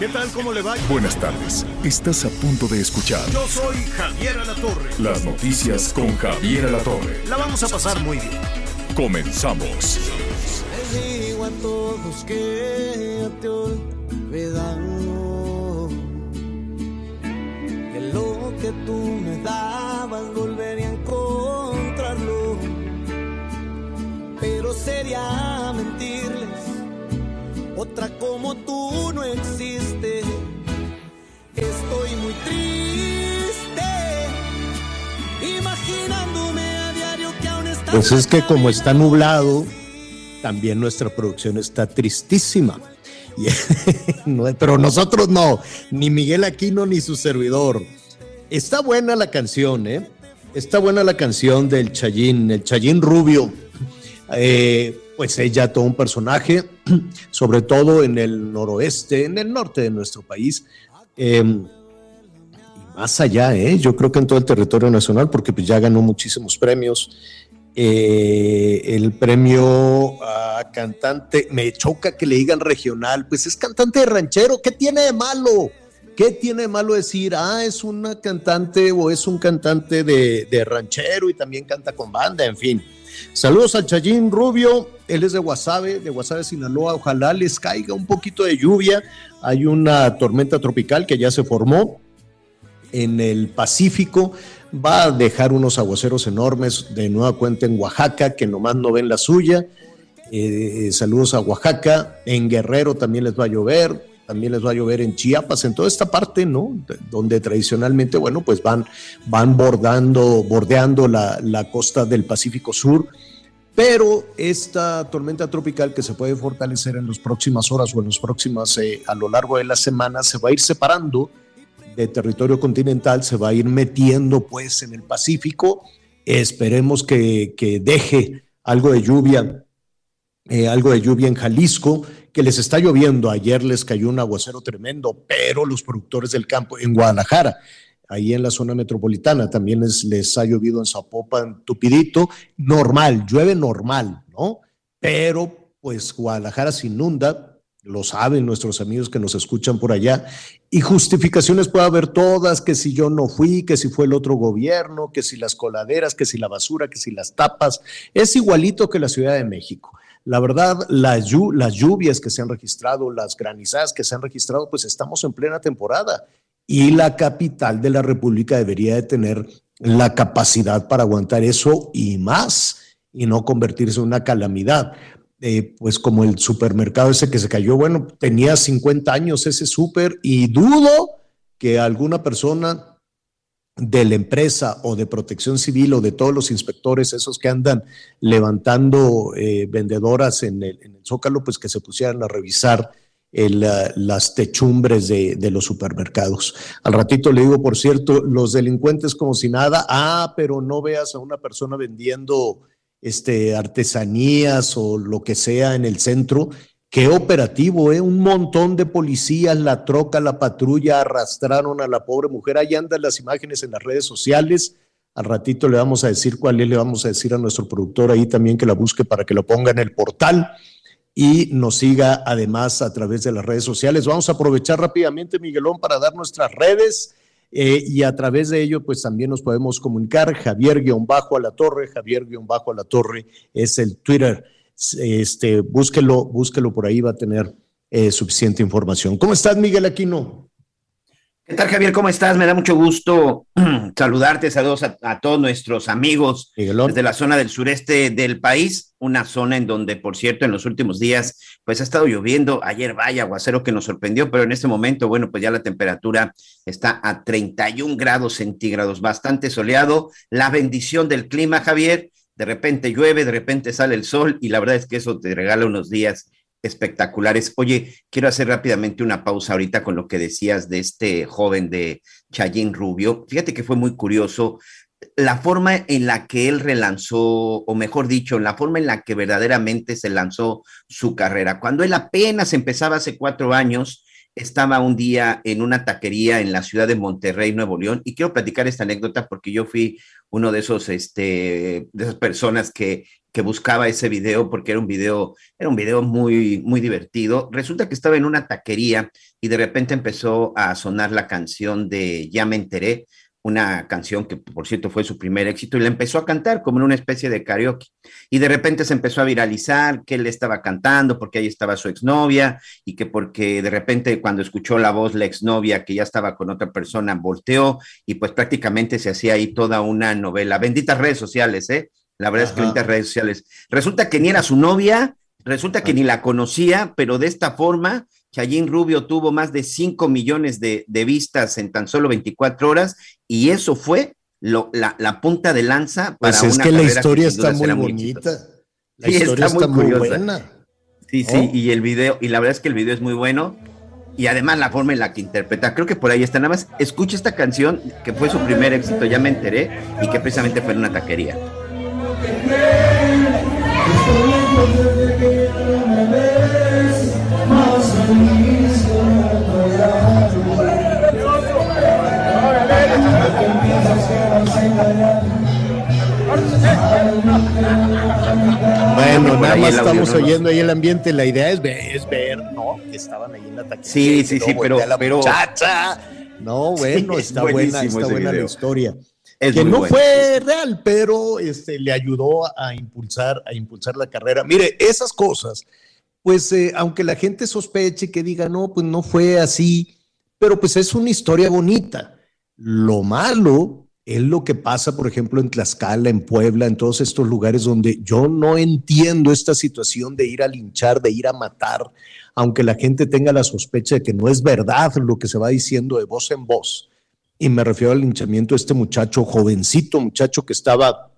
¿Qué tal? ¿Cómo le va? Buenas tardes. Estás a punto de escuchar Yo soy Javier Alatorre. las noticias con Javier Alatorre. La vamos a pasar muy bien. Comenzamos. Les digo a todos que te olvidamos que lo que tú me dabas volvería a encontrarlo pero sería mentirles otra como tú no existe estoy muy triste imaginándome a diario que aún estás Pues es que como está nublado, también nuestra producción está tristísima. Pero nosotros no, ni Miguel Aquino ni su servidor. Está buena la canción, ¿eh? Está buena la canción del Chayín, el Chayín Rubio. Eh, pues ella todo un personaje, sobre todo en el noroeste, en el norte de nuestro país. Eh, más allá, ¿eh? yo creo que en todo el territorio nacional, porque pues ya ganó muchísimos premios. Eh, el premio a cantante, me choca que le digan regional, pues es cantante de ranchero, ¿qué tiene de malo? ¿Qué tiene de malo decir, ah, es una cantante o es un cantante de, ranchero y también canta con banda, en fin? Saludos al Chayín Rubio, él es de Guasave, de Guasave, Sinaloa, ojalá les caiga un poquito de lluvia, hay una tormenta tropical que ya se formó, en el Pacífico, va a dejar unos aguaceros enormes de nueva cuenta en Oaxaca, que nomás no ven la suya. Eh, saludos a Oaxaca, en Guerrero también les va a llover, también les va a llover en Chiapas, en toda esta parte, ¿no? De- donde tradicionalmente, bueno, pues van, van bordando, bordeando la, la costa del Pacífico Sur. Pero esta tormenta tropical que se puede fortalecer en las próximas horas o en las próximas, eh, a lo largo de la semana, se va a ir separando de territorio continental, se va a ir metiendo pues en el Pacífico. Esperemos que, que deje algo de lluvia, eh, algo de lluvia en Jalisco, que les está lloviendo. Ayer les cayó un aguacero tremendo, pero los productores del campo en Guadalajara, ahí en la zona metropolitana, también les, les ha llovido en Zapopan, Tupidito, normal, llueve normal, ¿no? Pero pues Guadalajara se inunda, lo saben nuestros amigos que nos escuchan por allá, y justificaciones puede haber todas, que si yo no fui, que si fue el otro gobierno, que si las coladeras, que si la basura, que si las tapas, es igualito que la Ciudad de México. La verdad, las, llu- las lluvias que se han registrado, las granizadas que se han registrado, pues estamos en plena temporada y la capital de la República debería de tener la capacidad para aguantar eso y más y no convertirse en una calamidad. Eh, pues como el supermercado ese que se cayó, bueno, tenía 50 años ese súper y dudo que alguna persona de la empresa o de protección civil o de todos los inspectores, esos que andan levantando eh, vendedoras en el, Zócalo, pues que se pusieran a revisar el, uh, las techumbres de, los supermercados. Al ratito le digo, por cierto, los delincuentes como si nada, ah, pero no veas a una persona vendiendo este, artesanías o lo que sea en el centro. Qué operativo, ¿eh? Un montón de policías, la troca, la patrulla arrastraron a la pobre mujer. Ahí andan las imágenes en las redes sociales. Al ratito le vamos a decir cuál es, le vamos a decir a nuestro productor ahí también que la busque para que lo ponga en el portal y nos siga además a través de las redes sociales. Vamos a aprovechar rápidamente, Miguelón, para dar nuestras redes eh, y a través de ello, pues también nos podemos comunicar. Javier-Bajo a la Torre, Javier-Bajo a la Torre es el Twitter. Este, búsquelo, búsquelo por ahí, va a tener eh, suficiente información. ¿Cómo estás, Miguel Aquino? ¿Qué tal, Javier? ¿Cómo estás? Me da mucho gusto saludarte, saludos a, a todos nuestros amigos Miguelón. desde la zona del sureste del país, una zona en donde, por cierto, en los últimos días, pues ha estado lloviendo. Ayer vaya aguacero que nos sorprendió, pero en este momento, bueno, pues ya la temperatura está a 31 grados centígrados, bastante soleado. La bendición del clima, Javier, de repente llueve, de repente sale el sol y la verdad es que eso te regala unos días espectaculares. Oye, quiero hacer rápidamente una pausa ahorita con lo que decías de este joven de Chayín Rubio. Fíjate que fue muy curioso la forma en la que él relanzó, o mejor dicho, la forma en la que verdaderamente se lanzó su carrera. Cuando él apenas empezaba hace cuatro años, estaba un día en una taquería en la ciudad de Monterrey, Nuevo León, y quiero platicar esta anécdota porque yo fui uno de esos, este, de esas personas que, que buscaba ese video porque era un video, era un video muy, muy divertido. Resulta que estaba en una taquería y de repente empezó a sonar la canción de Ya me enteré una canción que por cierto fue su primer éxito y la empezó a cantar como en una especie de karaoke. Y de repente se empezó a viralizar que él estaba cantando porque ahí estaba su exnovia y que porque de repente cuando escuchó la voz la exnovia que ya estaba con otra persona volteó y pues prácticamente se hacía ahí toda una novela. Benditas redes sociales, ¿eh? La verdad es que benditas redes sociales. Resulta que ni era su novia, resulta que ni la conocía, pero de esta forma Chayín Rubio tuvo más de 5 millones de, vistas en tan solo 24 horas y eso fue lo, la, punta de lanza para pues es que la historia está muy bonita. La historia está, muy, buena. Sí, sí, y el video, y la verdad es que el video es muy bueno y además la forma en la que interpreta, creo que por ahí está. Nada más escucha esta canción que fue su primer éxito, ya me enteré, y que precisamente fue en una taquería. Bueno, nada más estamos oyendo ahí el ambiente. La idea es ver, es ver ¿no? Que estaban ahí en la taquilla. Sí, sí, sí, pero. La pero... Muchacha. No, bueno, está buena, está buena la historia. que no fue real, pero este, le ayudó a impulsar, a impulsar la carrera. Mire, esas cosas, pues eh, aunque la gente sospeche que diga, no, pues no fue así, pero pues es una historia bonita. Lo malo es lo que pasa, por ejemplo, en Tlaxcala, en Puebla, en todos estos lugares donde yo no entiendo esta situación de ir a linchar, de ir a matar, aunque la gente tenga la sospecha de que no es verdad lo que se va diciendo de voz en voz. Y me refiero al linchamiento de este muchacho, jovencito muchacho que estaba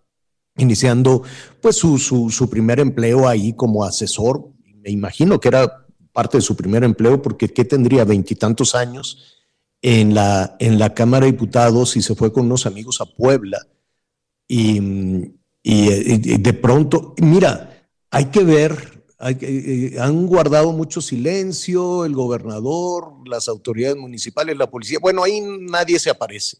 iniciando pues su, su primer empleo ahí como asesor. Me imagino que era parte de su primer empleo porque ¿qué tendría? Veintitantos años en la, en la Cámara de Diputados y se fue con unos amigos a Puebla. Y, de pronto, mira, hay que ver, eh, han guardado mucho silencio, el gobernador, las autoridades municipales, la policía, bueno, ahí nadie se aparece.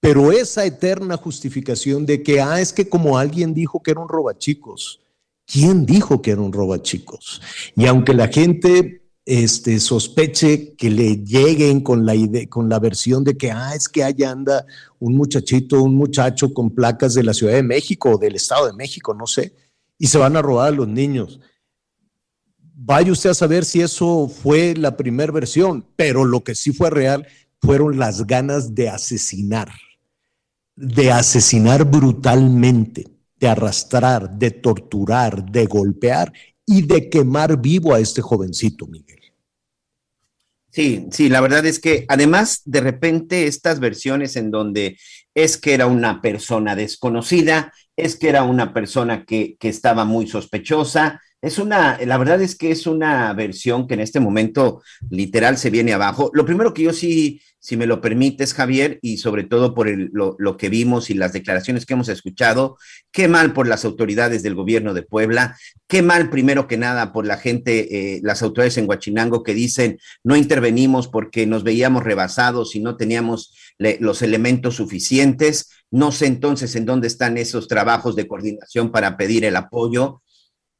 Pero esa eterna justificación de que, ah, es que como alguien dijo que era un robachicos, ¿quién dijo que era un robachicos? Y aunque la gente este, sospeche que le lleguen con la, idea, con la versión de que, ah, es que allá anda un muchachito, un muchacho con placas de la Ciudad de México o del Estado de México, no sé, y se van a robar a los niños. Vaya usted a saber si eso fue la primera versión, pero lo que sí fue real fueron las ganas de asesinar, de asesinar brutalmente, de arrastrar, de torturar, de golpear y de quemar vivo a este jovencito, Miguel. Sí, sí, la verdad es que además de repente estas versiones en donde es que era una persona desconocida, es que era una persona que, que estaba muy sospechosa, es una, la verdad es que es una versión que en este momento literal se viene abajo. Lo primero que yo sí, si me lo permites, Javier, y sobre todo por lo, que vimos y las declaraciones que hemos escuchado, qué mal por las autoridades del gobierno de Puebla, qué mal primero que nada por la gente, eh, las autoridades en Huachinango que dicen no intervenimos porque nos veíamos rebasados y no teníamos los elementos suficientes. No sé entonces en dónde están esos trabajos de coordinación para pedir el apoyo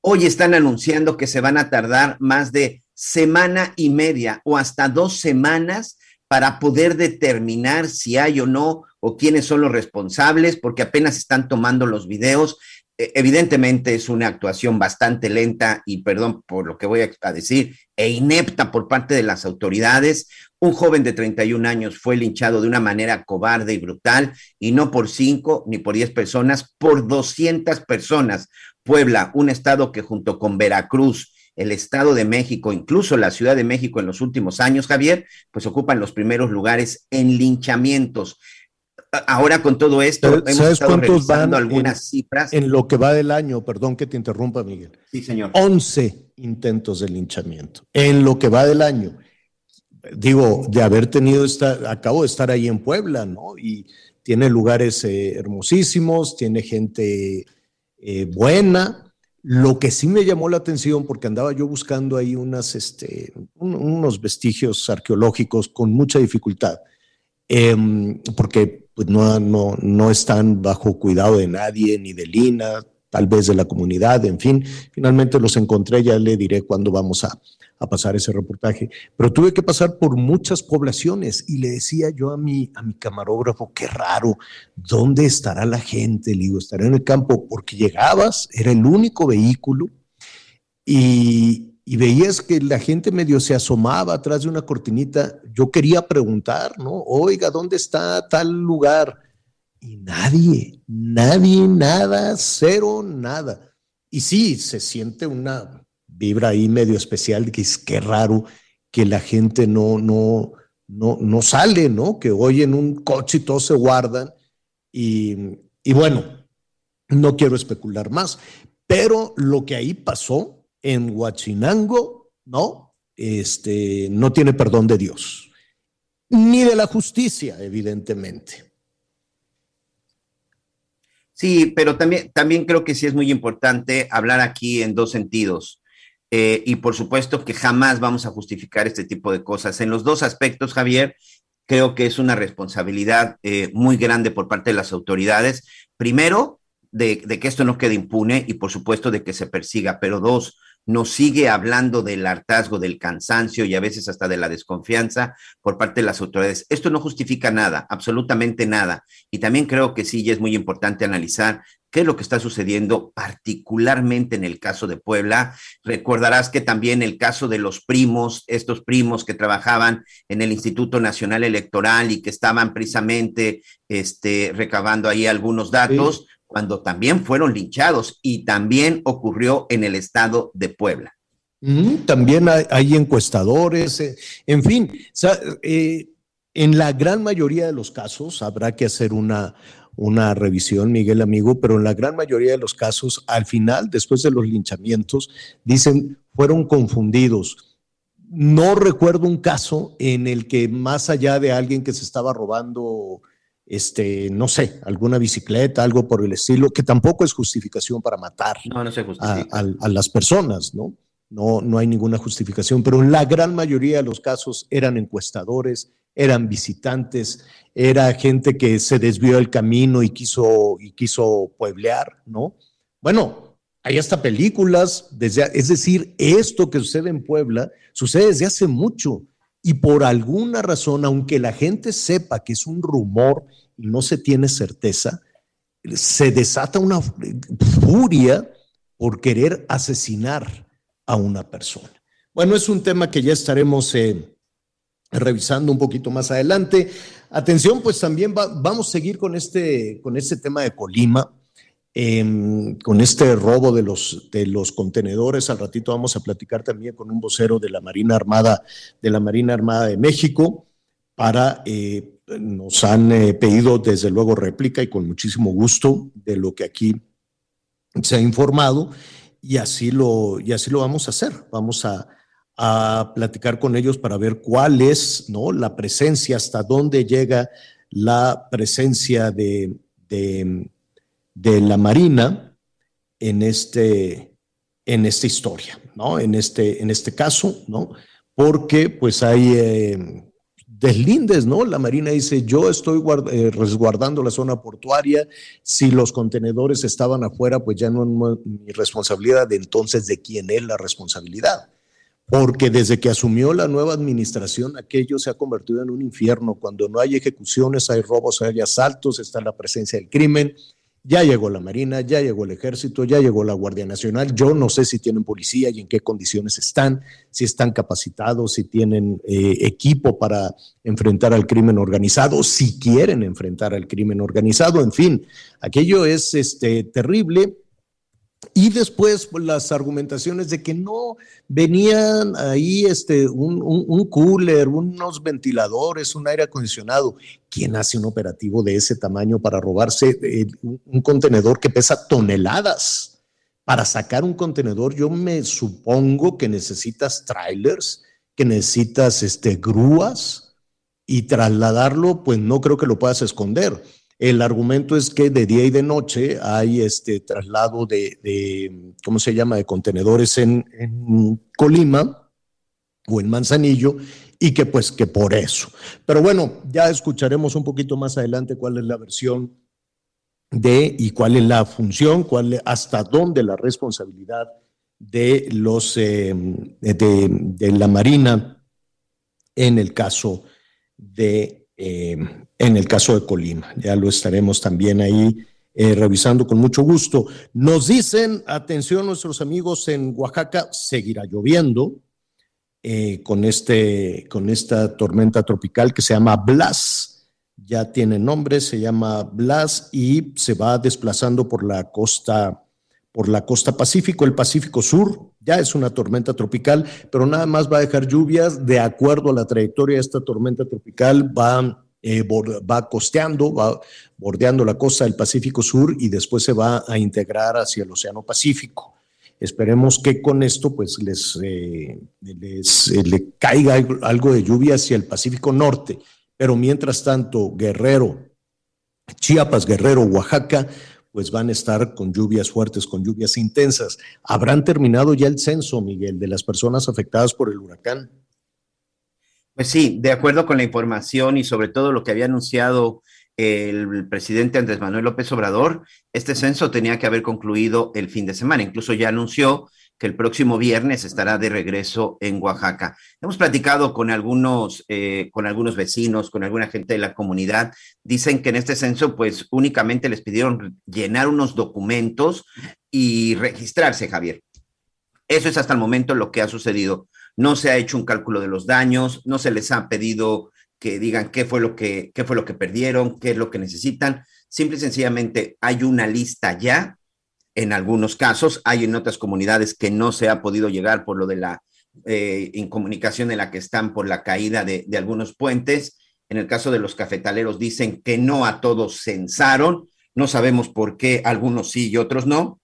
Hoy están anunciando que se van a tardar más de semana y media o hasta dos semanas para poder determinar si hay o no o quiénes son los responsables, porque apenas están tomando los videos. E, evidentemente es una actuación bastante lenta y, perdón por lo que voy a decir, e inepta por parte de las autoridades. Un joven de 31 años fue linchado de una manera cobarde y brutal, y no por cinco ni por diez personas, por 200 personas. Puebla, un estado que junto con Veracruz, el Estado de México, incluso la Ciudad de México en los últimos años, Javier, pues ocupan los primeros lugares en linchamientos. ahora con todo esto, ¿Sabes, hemos estado cuántos van revisando algunas en, cifras. En lo que va del año, perdón que te interrumpa, Miguel. Sí, señor. 11 intentos de linchamiento. En lo que va del año. Digo, de haber tenido esta, acabo de estar ahí en Puebla, ¿no? Y tiene lugares eh, hermosísimos, tiene gente eh, buena. Lo que sí me llamó la atención, porque andaba yo buscando ahí este, un, unos vestigios arqueológicos con mucha dificultad, eh, porque pues, no, no, no están bajo cuidado de nadie, ni de Lina, tal vez de la comunidad, en fin. Finalmente los encontré, ya le diré cuándo vamos a, a pasar ese reportaje. Pero tuve que pasar por muchas poblaciones y le decía yo a mi, a mi camarógrafo, qué raro, ¿dónde estará la gente? Le digo, estará en el campo, porque llegabas, era el único vehículo y, y veías que la gente medio se asomaba atrás de una cortinita. Yo quería preguntar, ¿no? Oiga, ¿dónde está tal lugar? Y nadie, nadie, nada, cero, nada. Y sí, se siente una vibra ahí medio especial, que es que raro que la gente no, no, no, no sale, ¿no? Que oyen un coche y todos se guardan. Y, y bueno, no quiero especular más, pero lo que ahí pasó en Huachinango, ¿no? Este, no tiene perdón de Dios, ni de la justicia, evidentemente. Sí, pero también, también creo que sí es muy importante hablar aquí en dos sentidos. Eh, y por supuesto que jamás vamos a justificar este tipo de cosas. En los dos aspectos, Javier, creo que es una responsabilidad eh, muy grande por parte de las autoridades. Primero, de, que esto no quede impune y por supuesto de que se persiga, pero dos, nos sigue hablando del hartazgo, del cansancio y a veces hasta de la desconfianza por parte de las autoridades. Esto no justifica nada, absolutamente nada. Y también creo que sí, es muy importante analizar qué es lo que está sucediendo, particularmente en el caso de Puebla. Recordarás que también el caso de los primos, estos primos que trabajaban en el Instituto Nacional Electoral y que estaban precisamente este, recabando ahí algunos datos. Sí cuando también fueron linchados y también ocurrió en el estado de Puebla. Mm, también hay, hay encuestadores, eh, en fin, o sea, eh, en la gran mayoría de los casos habrá que hacer una, una revisión, Miguel amigo, pero en la gran mayoría de los casos, al final, después de los linchamientos, dicen fueron confundidos. No recuerdo un caso en el que más allá de alguien que se estaba robando este, no sé, alguna bicicleta, algo por el estilo, que tampoco es justificación para matar no, no se a, a, a, las personas, ¿no? ¿no? No hay ninguna justificación, pero en la gran mayoría de los casos eran encuestadores, eran visitantes, era gente que se desvió del camino y quiso, y quiso pueblear, ¿no? Bueno, hay hasta películas, desde, es decir, esto que sucede en Puebla sucede desde hace mucho y por alguna razón, aunque la gente sepa que es un rumor y no se tiene certeza, se desata una furia por querer asesinar a una persona. Bueno, es un tema que ya estaremos eh, revisando un poquito más adelante. Atención, pues también va, vamos a seguir con este, con este tema de Colima. Eh, con este robo de los, de los contenedores. Al ratito vamos a platicar también con un vocero de la Marina Armada de la Marina Armada de México para eh, nos han eh, pedido desde luego réplica y con muchísimo gusto de lo que aquí se ha informado y así lo y así lo vamos a hacer. Vamos a, a platicar con ellos para ver cuál es ¿no? la presencia, hasta dónde llega la presencia de, de la Marina en, este, en esta historia, ¿no? En este, en este caso, ¿no? Porque pues hay eh, deslindes, ¿no? La Marina dice, yo estoy eh, resguardando la zona portuaria, si los contenedores estaban afuera, pues ya no es mi responsabilidad, entonces, ¿de quién es la responsabilidad? Porque desde que asumió la nueva administración, aquello se ha convertido en un infierno. Cuando no hay ejecuciones, hay robos, hay asaltos, está la presencia del crimen, ya llegó la Marina, ya llegó el Ejército, ya llegó la Guardia Nacional. Yo no sé si tienen policía y en qué condiciones están, si están capacitados, si tienen eh, equipo para enfrentar al crimen organizado, si quieren enfrentar al crimen organizado. En fin, aquello es este, terrible. Y después pues, las argumentaciones de que no venían ahí este, un, un, cooler, unos ventiladores, un aire acondicionado. ¿Quién hace un operativo de ese tamaño para robarse eh, un contenedor que pesa toneladas? Para sacar un contenedor, yo me supongo que necesitas trailers, que necesitas este, grúas y trasladarlo, pues no creo que lo puedas esconder el argumento es que de día y de noche hay este traslado de, ¿cómo se llama?, de contenedores en, Colima o en Manzanillo y que pues que por eso. Pero bueno, ya escucharemos un poquito más adelante cuál es la versión de y cuál es la función, cuál, hasta dónde la responsabilidad de los eh, de, de, la Marina en el caso de eh, en el caso de Colima. Ya lo estaremos también ahí eh, revisando con mucho gusto. Nos dicen, atención nuestros amigos en Oaxaca, seguirá lloviendo eh, con, este, con esta tormenta tropical que se llama Blas. Ya tiene nombre, se llama Blas y se va desplazando por la costa por la costa Pacífico, el Pacífico Sur, ya es una tormenta tropical, pero nada más va a dejar lluvias de acuerdo a la trayectoria de esta tormenta tropical, va, eh, va costeando, va bordeando la costa del Pacífico Sur y después se va a integrar hacia el Océano Pacífico. Esperemos que con esto pues les, eh, eh, le caiga algo de lluvia hacia el Pacífico Norte, pero mientras tanto Guerrero, Chiapas, Guerrero, Oaxaca, pues van a estar con lluvias fuertes, con lluvias intensas. ¿Habrán terminado ya el censo, Miguel, de las personas afectadas por el huracán? Pues sí, de acuerdo con la información y sobre todo lo que había anunciado el presidente Andrés Manuel López Obrador, este censo tenía que haber concluido el fin de semana. Incluso ya anunció que el próximo viernes estará de regreso en Oaxaca. Hemos platicado con algunos, eh, con algunos vecinos, con alguna gente de la comunidad. Dicen que en este censo, pues únicamente les pidieron llenar unos documentos y registrarse, Javier. Eso es hasta el momento lo que ha sucedido. No se ha hecho un cálculo de los daños, no se les ha pedido que digan qué fue lo que, qué fue lo que perdieron, qué es lo que necesitan. Simple y sencillamente hay una lista ya en algunos casos. Hay en otras comunidades que no se ha podido llegar por lo de la eh, incomunicación en la que están por la caída de, de, algunos puentes. En el caso de los cafetaleros dicen que no a todos censaron. No sabemos por qué algunos sí y otros no,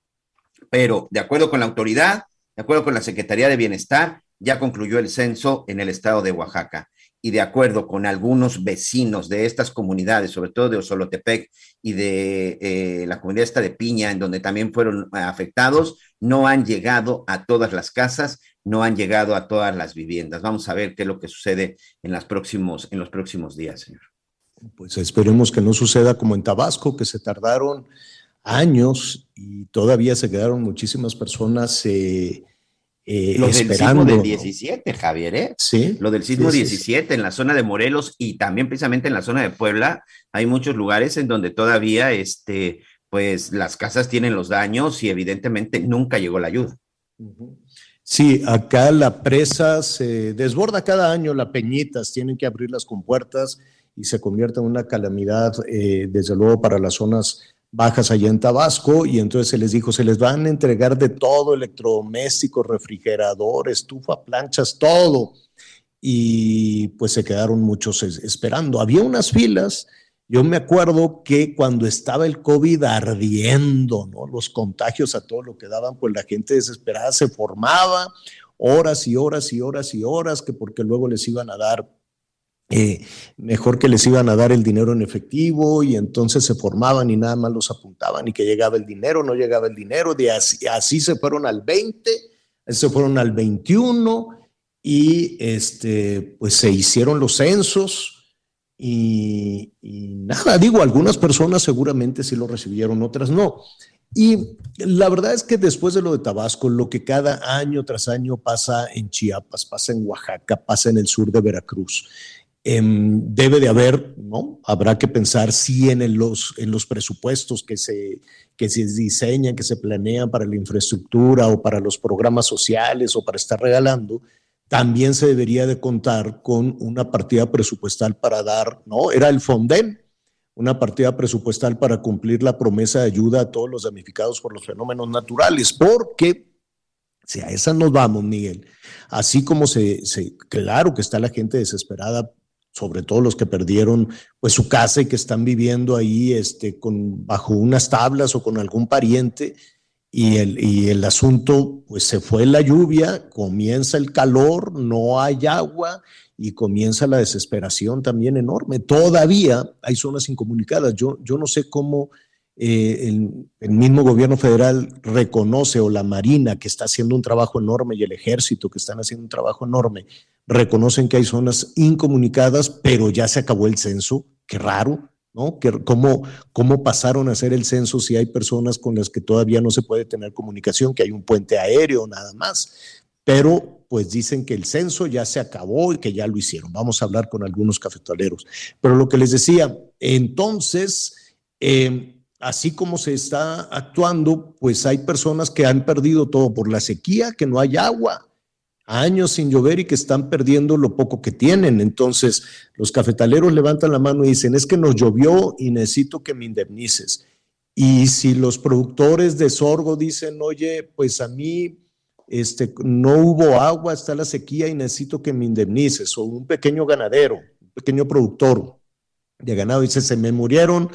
pero de acuerdo con la autoridad, de acuerdo con la Secretaría de Bienestar, ya concluyó el censo en el estado de Oaxaca y de acuerdo con algunos vecinos de estas comunidades, sobre todo de Osolotepec y de eh, la comunidad esta de Piña, en donde también fueron eh, afectados, no han llegado a todas las casas, no han llegado a todas las viviendas. Vamos a ver qué es lo que sucede en, los próximos días, señor. Pues esperemos que no suceda como en Tabasco, que se tardaron años y todavía se quedaron muchísimas personas eh, eh, lo del sismo del 17, Javier, ¿eh? Sí. Lo del sismo 17 en la zona de Morelos y también precisamente en la zona de Puebla, hay muchos lugares en donde todavía, este, pues las casas tienen los daños y evidentemente nunca llegó la ayuda. Sí, acá la presa se desborda cada año, la Peñitas, tienen que abrir las compuertas y se convierte en una calamidad, eh, desde luego, para las zonas bajas allá en Tabasco y entonces se les dijo, se les van a entregar de todo, electrodomésticos, refrigerador, estufa, planchas, todo. Y pues se quedaron muchos esperando. Había unas filas, yo me acuerdo que cuando estaba el COVID ardiendo, ¿no? Los contagios a todo lo que daban, pues la gente desesperada se formaba horas y horas y horas y horas, que porque luego les iban a dar eh, mejor que les iban a dar el dinero en efectivo y entonces se formaban y nada más los apuntaban y que llegaba el dinero, no llegaba el dinero, de así, se fueron al 20, se fueron al 21 y este, pues se hicieron los censos y nada, digo, algunas personas seguramente sí lo recibieron, otras no. Y la verdad es que después de lo de Tabasco, lo que cada año tras año pasa en Chiapas, pasa en Oaxaca, pasa en el sur de Veracruz, Em, debe de haber, ¿no? Habrá que pensar si en los, en los presupuestos que se, que se diseñan, que se planean para la infraestructura o para los programas sociales o para estar regalando, también se debería de contar con una partida presupuestal para dar, ¿no? Era el Fonden, una partida presupuestal para cumplir la promesa de ayuda a todos los damnificados por los fenómenos naturales, porque si a esa nos vamos, Miguel, así como se, claro que está la gente desesperada, sobre todo los que perdieron pues su casa y que están viviendo ahí este, con, bajo unas tablas o con algún pariente, y el, y el asunto, pues se fue la lluvia, comienza el calor, no hay agua y comienza la desesperación también enorme. Todavía hay zonas incomunicadas. Yo, yo no sé cómo eh, el, mismo gobierno federal reconoce o la Marina que está haciendo un trabajo enorme y el ejército que están haciendo un trabajo enorme, reconocen que hay zonas incomunicadas, pero ya se acabó el censo. Qué raro. ¿no? cómo, ¿Cómo pasaron a hacer el censo si hay personas con las que todavía no se puede tener comunicación, que hay un puente aéreo nada más? Pero pues dicen que el censo ya se acabó y que ya lo hicieron. Vamos a hablar con algunos cafetaleros. Pero lo que les decía, entonces, eh, así como se está actuando, pues hay personas que han perdido todo por la sequía, que no hay agua, años sin llover y que están perdiendo lo poco que tienen. Entonces, los cafetaleros levantan la mano y dicen, es que nos llovió y necesito que me indemnices. Y si los productores de sorgo dicen, oye, pues a mí este, no hubo agua, está la sequía y necesito que me indemnices, o un pequeño ganadero, un pequeño productor de ganado, dice, se me murieron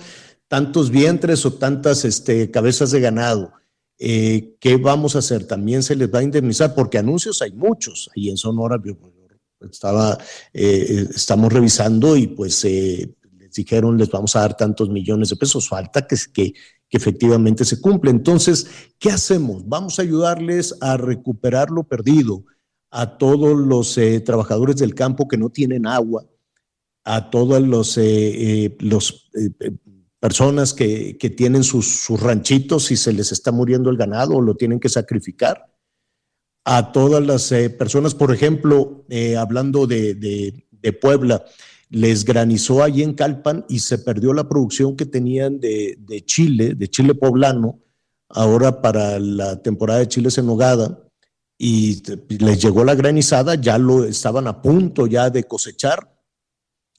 tantos vientres o tantas este, cabezas de ganado eh, ¿qué vamos a hacer? También se les va a indemnizar, porque anuncios hay muchos. Ahí en Sonora estaba, eh, estamos revisando y pues eh, les dijeron, les vamos a dar tantos millones de pesos, falta que, que, que efectivamente se cumple. Entonces, ¿qué hacemos? Vamos a ayudarles a recuperar lo perdido a todos los trabajadores del campo que no tienen agua, a todos los, los personas que, tienen sus, ranchitos y se les está muriendo el ganado o lo tienen que sacrificar. A todas las eh, personas, por ejemplo, eh, hablando de, Puebla, les granizó allí en Calpan y se perdió la producción que tenían de, chile, de chile poblano, ahora para la temporada de chiles en nogada, y les llegó la granizada, ya lo estaban a punto ya de cosechar,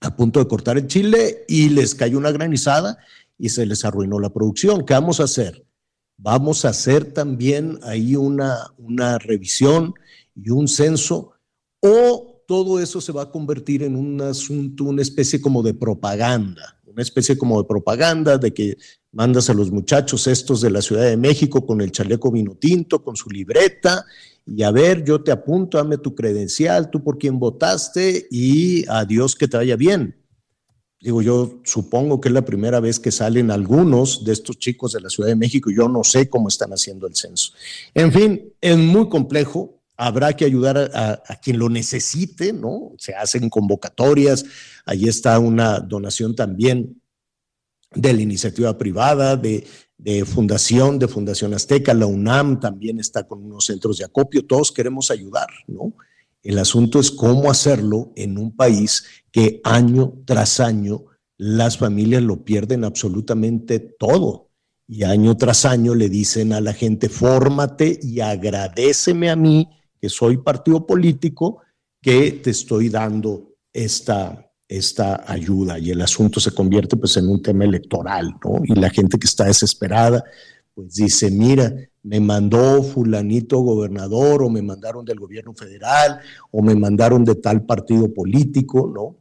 a punto de cortar el chile y les cayó una granizada y se les arruinó la producción. ¿Qué vamos a hacer? Vamos a hacer también ahí una, una revisión y un censo o todo eso se va a convertir en un asunto, una especie como de propaganda, una especie como de propaganda de que mandas a los muchachos estos de la Ciudad de México con el chaleco vino tinto, con su libreta, y a ver, yo te apunto, dame tu credencial, tú por quién votaste y adiós que te vaya bien. Digo, yo supongo que es la primera vez que salen algunos de estos chicos de la Ciudad de México. Yo no sé cómo están haciendo el censo. En fin, es muy complejo. Habrá que ayudar a, quien lo necesite, ¿no? Se hacen convocatorias. Ahí está una donación también de la iniciativa privada, de de Fundación, de Fundación Azteca, la UNAM también está con unos centros de acopio, todos queremos ayudar, ¿no? El asunto es cómo hacerlo en un país que año tras año las familias lo pierden absolutamente todo. Y año tras año le dicen a la gente, fórmate y agradeceme a mí, que soy partido político, que te estoy dando esta, esta ayuda y el asunto se convierte pues en un tema electoral, ¿no? Y la gente que está desesperada pues dice, mira, me mandó fulanito gobernador o me mandaron del gobierno federal o me mandaron de tal partido político, ¿no?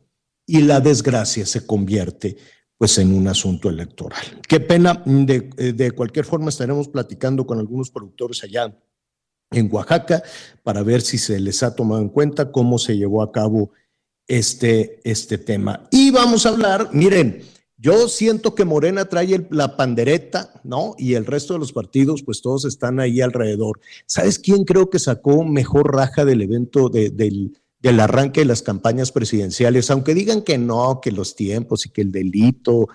Y la desgracia se convierte pues en un asunto electoral. Qué pena, de, de cualquier forma estaremos platicando con algunos productores allá en Oaxaca para ver si se les ha tomado en cuenta cómo se llevó a cabo este, este tema. Y vamos a hablar, miren, yo siento que Morena trae la pandereta, ¿no? Y el resto de los partidos, pues todos están ahí alrededor. ¿Sabes quién creo que sacó mejor raja del evento del, del arranque de las campañas presidenciales? Aunque digan que no, que los tiempos y que el delito,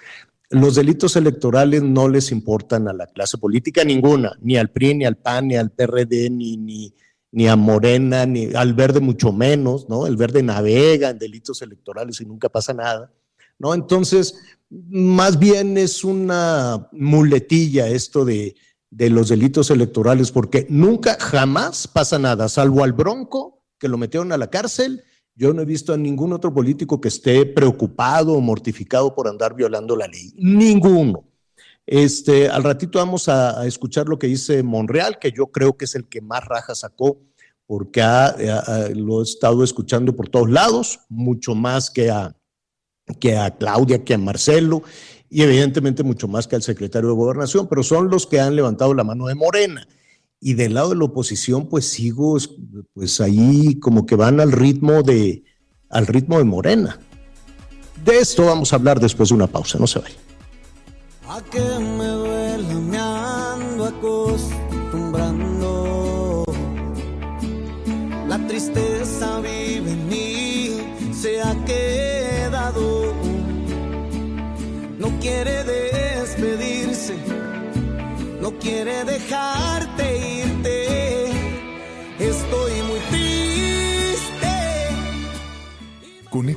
los delitos electorales no les importan a la clase política ninguna, ni al PRI, ni al PAN, ni al PRD, ni, ni, ni a Morena, ni al verde mucho menos, ¿no? El verde navega en delitos electorales y nunca pasa nada, ¿no? Entonces, más bien es una muletilla esto de, de los delitos electorales, porque nunca, jamás pasa nada, salvo al Bronco, que lo metieron a la cárcel, Yo no he visto a ningún otro político que esté preocupado o mortificado por andar violando la ley. Ninguno. Este, al ratito vamos a, escuchar lo que dice Monreal, que yo creo que es el que más raja sacó, porque lo he estado escuchando por todos lados, mucho más que a, que a Claudia, que a Marcelo, y evidentemente mucho más que al secretario de Gobernación, pero son los que han levantado la mano de Morena. Y del lado de la oposición, pues sigo, pues ahí como que van al ritmo de, al ritmo de Morena. De esto vamos a hablar después de una pausa, no se vaya. A que me duela, me ando acostumbrando. La tristeza vive en mí, se ha quedado. No quiere despedirse, no quiere dejarte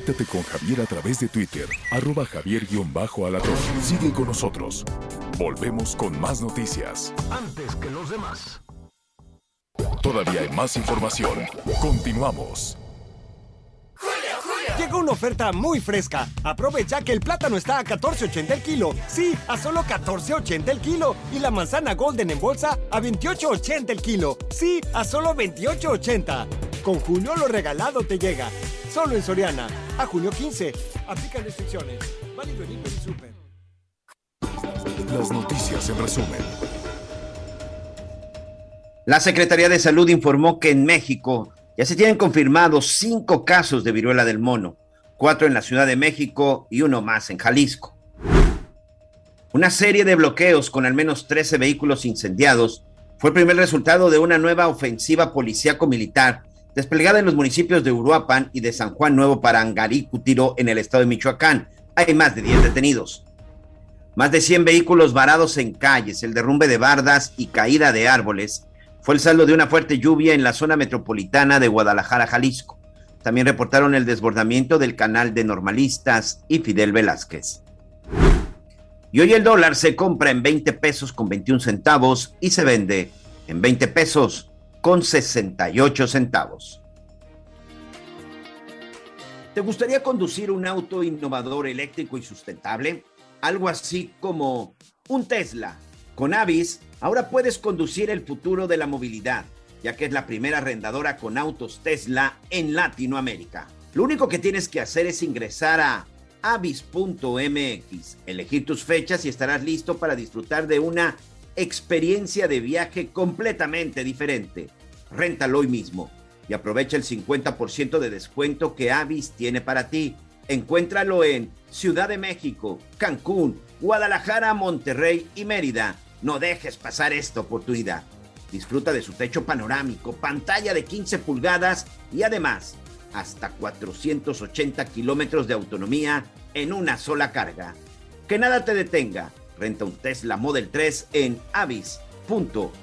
Conéctate con Javier a través de Twitter, arroba javier-alatón. Sigue con nosotros. Volvemos con más noticias. Antes que los demás. Todavía hay más información. Continuamos. Llegó una oferta muy fresca. Aprovecha que el plátano está a 14.80 el kilo. Sí, a solo 14.80 el kilo. Y la manzana golden en bolsa a 28.80 el kilo. Sí, a solo 28.80. Con Julio lo regalado te llega. Solo en Soriana. A junio 15. Aplican restricciones. Válido en y Super. Las noticias en resumen. La Secretaría de Salud informó que en México ya se tienen confirmados cinco casos de viruela del mono, cuatro en la Ciudad de México y uno más en Jalisco. Una serie de bloqueos con al menos 13 vehículos incendiados fue el primer resultado de una nueva ofensiva policíaco-militar desplegada en los municipios de Uruapan y de San Juan Nuevo Cutiro, en el estado de Michoacán. Hay más de 10 detenidos. Más de 100 vehículos varados en calles, el derrumbe de bardas y caída de árboles fue el saldo de una fuerte lluvia en la zona metropolitana de Guadalajara, Jalisco. También reportaron el desbordamiento del canal de normalistas y Fidel Velázquez. Y hoy el dólar se compra en 20 pesos con 21 centavos y se vende en 20 pesos con 68 centavos. ¿Te gustaría conducir un auto innovador eléctrico y sustentable? Algo así como un Tesla. Con Avis, ahora puedes conducir el futuro de la movilidad, ya que es la primera arrendadora con autos Tesla en Latinoamérica. Lo único que tienes que hacer es ingresar a avis.mx, elegir tus fechas y estarás listo para disfrutar de una experiencia de viaje completamente diferente. Réntalo hoy mismo y aprovecha el 50% de descuento que Avis tiene para ti. Encuéntralo en Ciudad de México, Cancún, Guadalajara, Monterrey y Mérida. No dejes pasar esta oportunidad. Disfruta de su techo panorámico, pantalla de 15 pulgadas y además hasta 480 kilómetros de autonomía en una sola carga. Que nada te detenga Renta un Tesla Model 3 en avis.mx.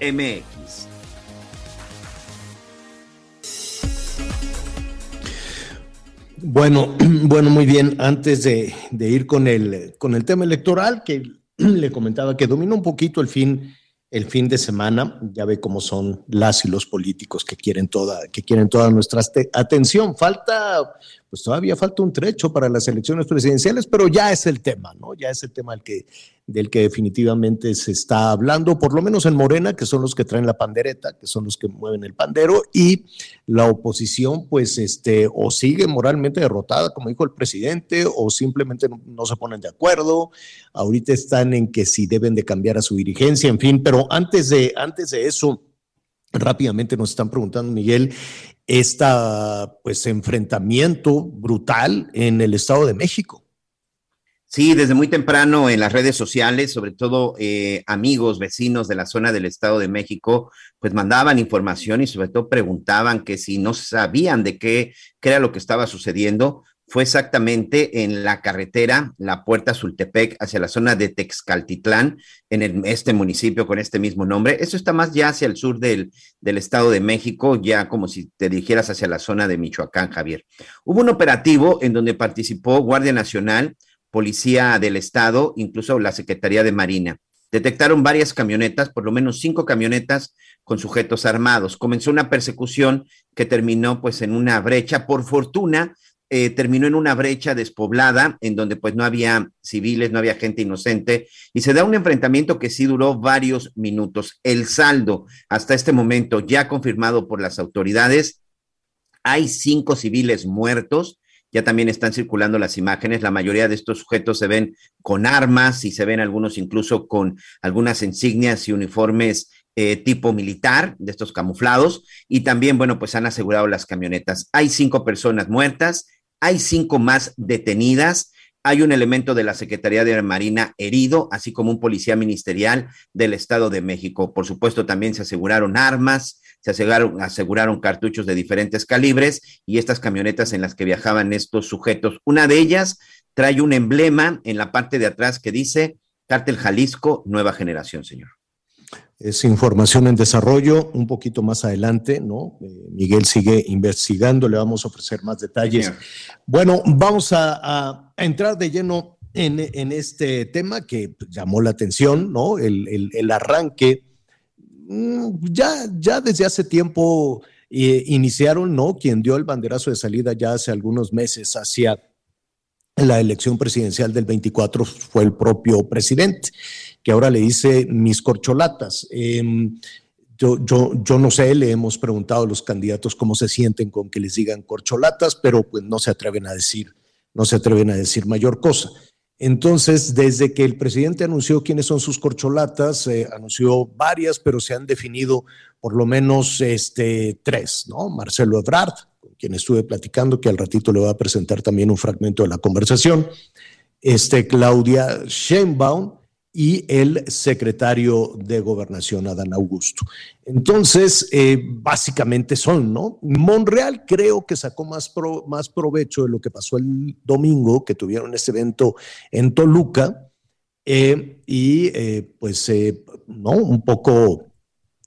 Bueno, bueno, muy bien. Antes de, ir con el, con el tema electoral, que le comentaba que domina un poquito el fin, el fin de semana, ya ve cómo son las y los políticos que quieren toda, que quieren toda nuestra atención. Falta pues todavía falta un trecho para las elecciones presidenciales, pero ya es el tema, ¿no? Ya es el tema del que, definitivamente se está hablando, por lo menos en Morena, que son los que traen la pandereta, que son los que mueven el pandero, y la oposición, pues, este, o sigue moralmente derrotada, como dijo el presidente, o simplemente no, no se ponen de acuerdo. Ahorita están en que si deben de cambiar a su dirigencia, en fin, pero antes de, antes de eso, rápidamente nos están preguntando, Miguel, este pues enfrentamiento brutal en el Estado de México. Sí, desde muy temprano en las redes sociales, sobre todo eh, amigos, vecinos de la zona del Estado de México, pues mandaban información y sobre todo preguntaban que si no sabían de qué, qué era lo que estaba sucediendo fue exactamente en la carretera La Puerta Sultepec hacia la zona de Texcaltitlán, en este municipio con este mismo nombre. Eso está más ya hacia el sur del, del Estado de México, ya como si te dirigieras hacia la zona de Michoacán, Javier. Hubo un operativo en donde participó Guardia Nacional, Policía del Estado, incluso la Secretaría de Marina. detectaron varias camionetas, por lo menos cinco camionetas con sujetos armados. Comenzó una persecución que terminó pues en una brecha. Por fortuna, eh, terminó en una brecha despoblada en donde pues no había civiles, no había gente inocente y se da un enfrentamiento que sí duró varios minutos. El saldo hasta este momento ya confirmado por las autoridades, hay cinco civiles muertos. Ya también están circulando las imágenes. La mayoría de estos sujetos se ven con armas y se ven algunos incluso con algunas insignias y uniformes eh, tipo militar, de estos camuflados, y también, bueno, pues han asegurado las camionetas. Hay cinco personas muertas, hay cinco más detenidas. Hay un elemento de la Secretaría de Marina herido, así como un policía ministerial del Estado de México. Por supuesto, también se aseguraron armas, se aseguraron, aseguraron, cartuchos de diferentes calibres y estas camionetas en las que viajaban estos sujetos. Una de ellas trae un emblema en la parte de atrás que dice Cártel Jalisco, nueva generación, señor. Es información en desarrollo, un poquito más adelante, ¿no? Eh, Miguel sigue investigando, le vamos a ofrecer más detalles. Bueno, vamos a, entrar de lleno en, este tema que llamó la atención, ¿no? El, arranque. Mm, ya, ya desde hace tiempo eh, iniciaron, ¿no? Quien dio el banderazo de salida ya hace algunos meses hacia la elección presidencial del 24 fue el propio presidente que ahora le dice mis corcholatas. Em, yo, yo, yo no sé, le hemos preguntado a los candidatos cómo se sienten con que les digan corcholatas, pero pues no se atreven a decir, no se atreven a decir mayor cosa. Entonces, desde que el presidente anunció quiénes son sus corcholatas, eh, anunció varias, pero se han definido por lo menos este, tres, ¿no? Marcelo Ebrard, con quien estuve platicando, que al ratito le voy a presentar también un fragmento de la conversación, este, Claudia Sheinbaum, y el secretario de Gobernación, Adán Augusto. Entonces, eh, básicamente son, ¿no? Monreal creo que sacó más, más provecho de lo que pasó el domingo, que tuvieron este evento en Toluca, eh, y eh, pues, ¿no? Un poco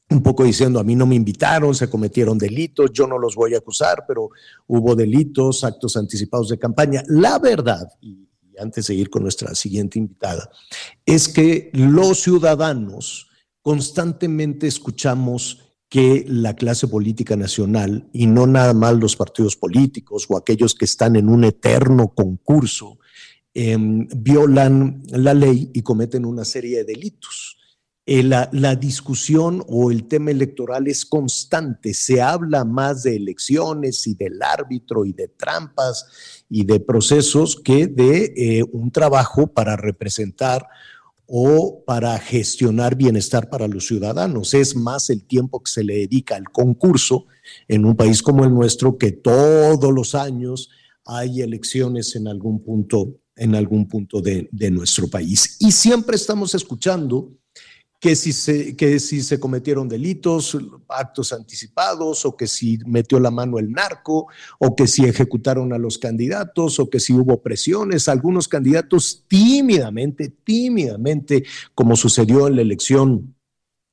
un poco diciendo, a mí no me invitaron, se cometieron delitos, yo no los voy a acusar, pero hubo delitos, actos anticipados de campaña. La verdad, y antes de ir con nuestra siguiente invitada, es que los ciudadanos constantemente escuchamos que la clase política nacional, y no nada más los partidos políticos o aquellos que están en un eterno concurso, em, violan la ley y cometen una serie de delitos. Eh, la, discusión o el tema electoral es constante. Se habla más de elecciones y del árbitro y de trampas y de procesos que de eh, un trabajo para representar o para gestionar bienestar para los ciudadanos. Es más el tiempo que se le dedica al concurso en un país como el nuestro, que todos los años hay elecciones en algún punto, en algún punto de, de nuestro país. Y siempre estamos escuchando que si, se, que si se cometieron delitos, actos anticipados, o que si metió la mano el narco, o que si ejecutaron a los candidatos, o que si hubo presiones. Algunos candidatos tímidamente, tímidamente, como sucedió en la elección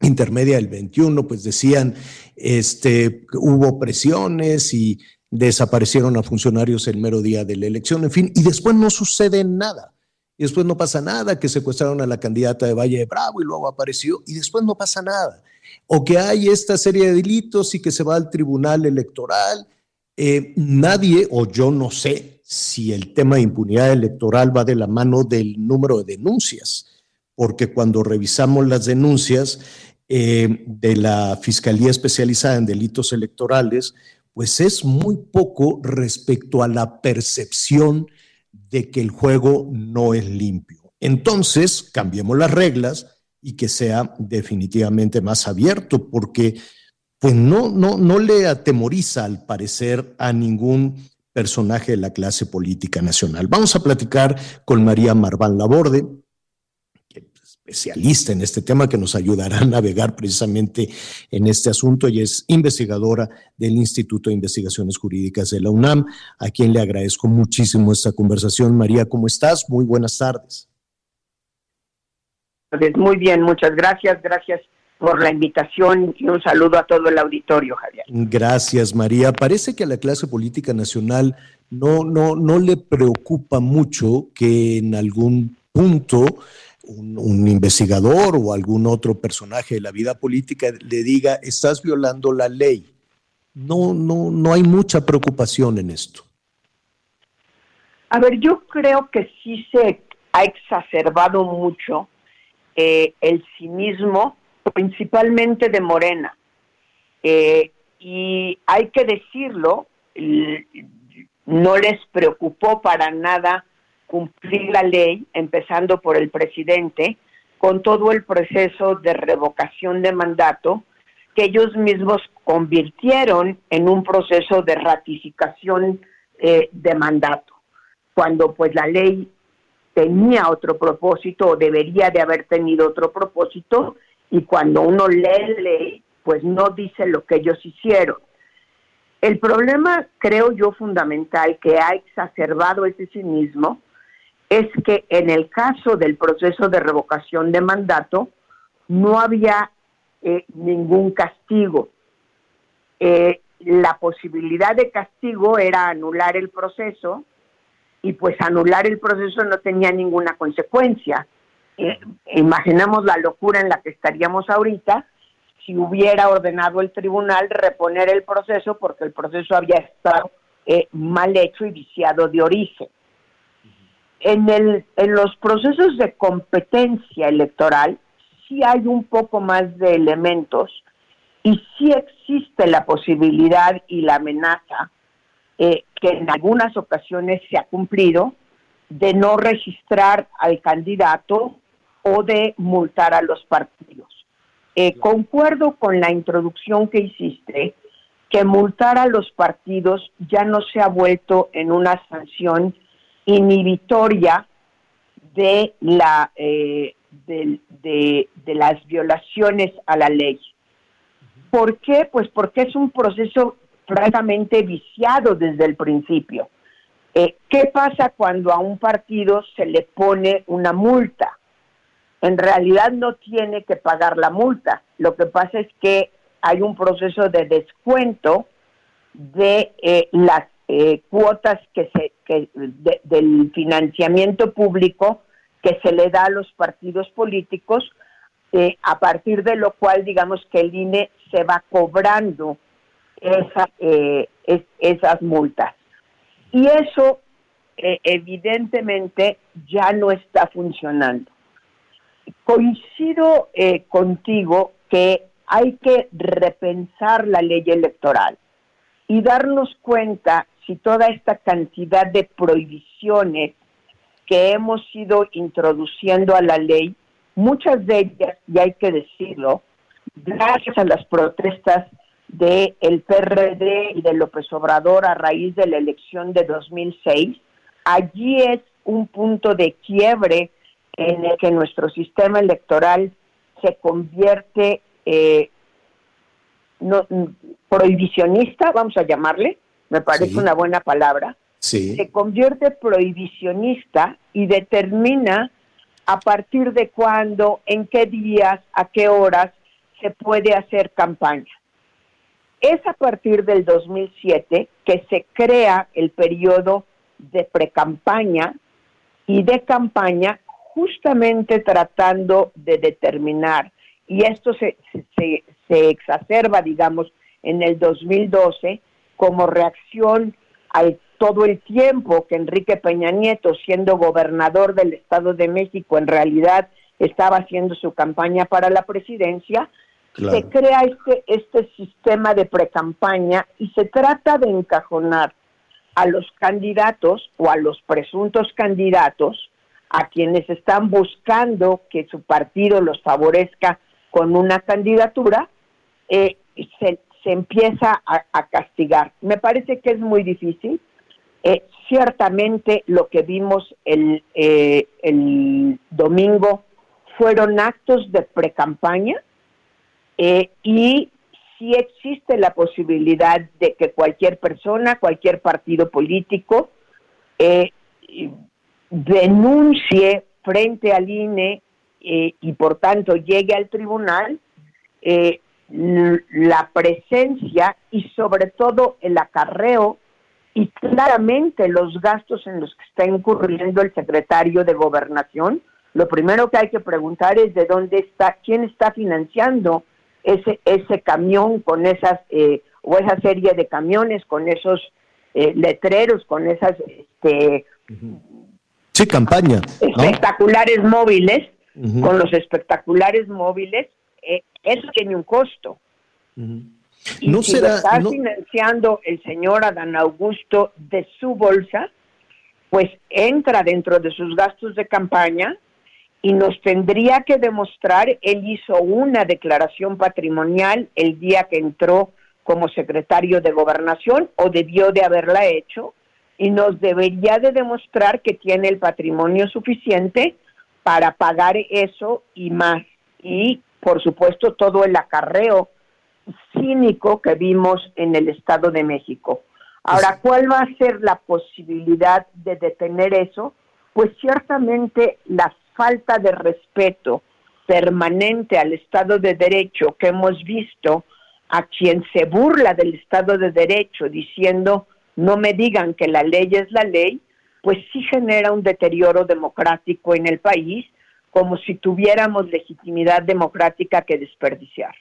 intermedia del 21, pues decían, este, hubo presiones y desaparecieron a funcionarios el mero día de la elección, en fin, y después no sucede nada y después no pasa nada, que secuestraron a la candidata de Valle de Bravo y luego apareció y después no pasa nada. O que hay esta serie de delitos y que se va al tribunal electoral. Eh, nadie, o yo no sé si el tema de impunidad electoral va de la mano del número de denuncias, porque cuando revisamos las denuncias eh, de la Fiscalía Especializada en Delitos Electorales, pues es muy poco respecto a la percepción de que el juego no es limpio. Entonces, cambiemos las reglas y que sea definitivamente más abierto, porque pues no, no, no le atemoriza al parecer a ningún personaje de la clase política nacional. Vamos a platicar con María Marván Laborde, especialista en este tema que nos ayudará a navegar precisamente en este asunto y es investigadora del Instituto de Investigaciones Jurídicas de la UNAM, a quien le agradezco muchísimo esta conversación. María, ¿cómo estás? Muy buenas tardes. Muy bien, muchas gracias. Gracias por la invitación y un saludo a todo el auditorio, Javier. Gracias, María. Parece que a la clase política nacional no, no, no le preocupa mucho que en algún punto un, investigador o algún otro personaje de la vida política le diga, estás violando la ley. No, no, no hay mucha preocupación en esto. A ver, yo creo que sí se ha exacerbado mucho eh, el cinismo, principalmente de Morena. Eh, y hay que decirlo, no les preocupó para nada cumplir la ley, empezando por el presidente, con todo el proceso de revocación de mandato que ellos mismos convirtieron en un proceso de ratificación eh, de mandato, cuando pues la ley tenía otro propósito o debería de haber tenido otro propósito y cuando uno lee la ley pues no dice lo que ellos hicieron. El problema, creo yo, fundamental que ha exacerbado ese cinismo es que en el caso del proceso de revocación de mandato no había eh, ningún castigo. Eh, la posibilidad de castigo era anular el proceso y pues anular el proceso no tenía ninguna consecuencia. Eh, imaginemos la locura en la que estaríamos ahorita si hubiera ordenado el tribunal reponer el proceso porque el proceso había estado mal hecho y viciado de origen en, el, en los procesos de competencia electoral sí hay un poco más de elementos y sí existe la posibilidad y la amenaza eh, que en algunas ocasiones se ha cumplido de no registrar al candidato o de multar a los partidos. Eh, concuerdo con la introducción que hiciste, que multar a los partidos ya no se ha vuelto en una sanción inhibitoria de, la, eh, de, las violaciones a la ley. ¿Por qué? Pues porque es un proceso francamente viciado desde el principio. Eh, ¿Qué pasa cuando a un partido se le pone una multa? En realidad no tiene que pagar la multa. Lo que pasa es que hay un proceso de descuento de eh, las eh, cuotas que se que del financiamiento público que se le da a los partidos políticos eh, a partir de lo cual digamos que el INE se va cobrando esa, eh, esas multas. Y eso evidentemente ya no está funcionando. Coincido contigo que hay que repensar la ley electoral y darnos cuenta si toda esta cantidad de prohibiciones que hemos ido introduciendo a la ley, muchas de ellas, y hay que decirlo, gracias a las protestas del el PRD y de López Obrador a raíz de la elección de 2006, allí es un punto de quiebre en el que nuestro sistema electoral se convierte eh, no, prohibicionista, vamos a llamarle, me parece una buena palabra, se convierte prohibicionista y determina a partir de cuándo, en qué días, a qué horas se puede hacer campaña. Es a partir del 2007 que se crea el periodo de precampaña y de campaña justamente tratando de determinar, y esto se, se, se exacerba, digamos, en el 2012, como reacción al todo el tiempo que Enrique Peña Nieto, siendo gobernador del Estado de México, en realidad estaba haciendo su campaña para la presidencia, se crea este, este sistema de precampaña y se trata de encajonar a los candidatos o a los presuntos candidatos, a quienes están buscando que su partido los favorezca con una candidatura, eh, se, se empieza a, castigar. Me parece que es muy difícil. Eh, ciertamente lo que vimos el, eh, el domingo fueron actos de precampaña eh, y sí existe la posibilidad de que cualquier persona, cualquier partido político denuncie frente al INE y por tanto llegue al tribunal la presencia y sobre todo el acarreo y claramente los gastos en los que está incurriendo el secretario de gobernación lo primero que hay que preguntar es de dónde está, quién está financiando ese, ese camión con esas, eh, o esa serie de camiones con esos eh, letreros, con esas, este, sí, campaña, espectaculares móviles, con los espectaculares móviles, eh, eso tiene un costo. Y no si será, lo está no- financiando el señor Adán Augusto de su bolsa, pues entra dentro de sus gastos de campaña y nos tendría que demostrar, él hizo una declaración patrimonial el día que entró como secretario de gobernación o debió de haberla hecho y nos debería de demostrar que tiene el patrimonio suficiente para pagar eso y más. Y por supuesto todo el acarreo cínico que vimos en el Estado de México. Ahora, ¿cuál va a ser la posibilidad de detener eso? Pues ciertamente la falta de respeto permanente al Estado de Derecho que hemos visto a quien se burla del Estado de Derecho diciendo no me digan que la ley es la ley, pues sí genera un deterioro democrático en el país como si tuviéramos legitimidad democrática que desperdiciar.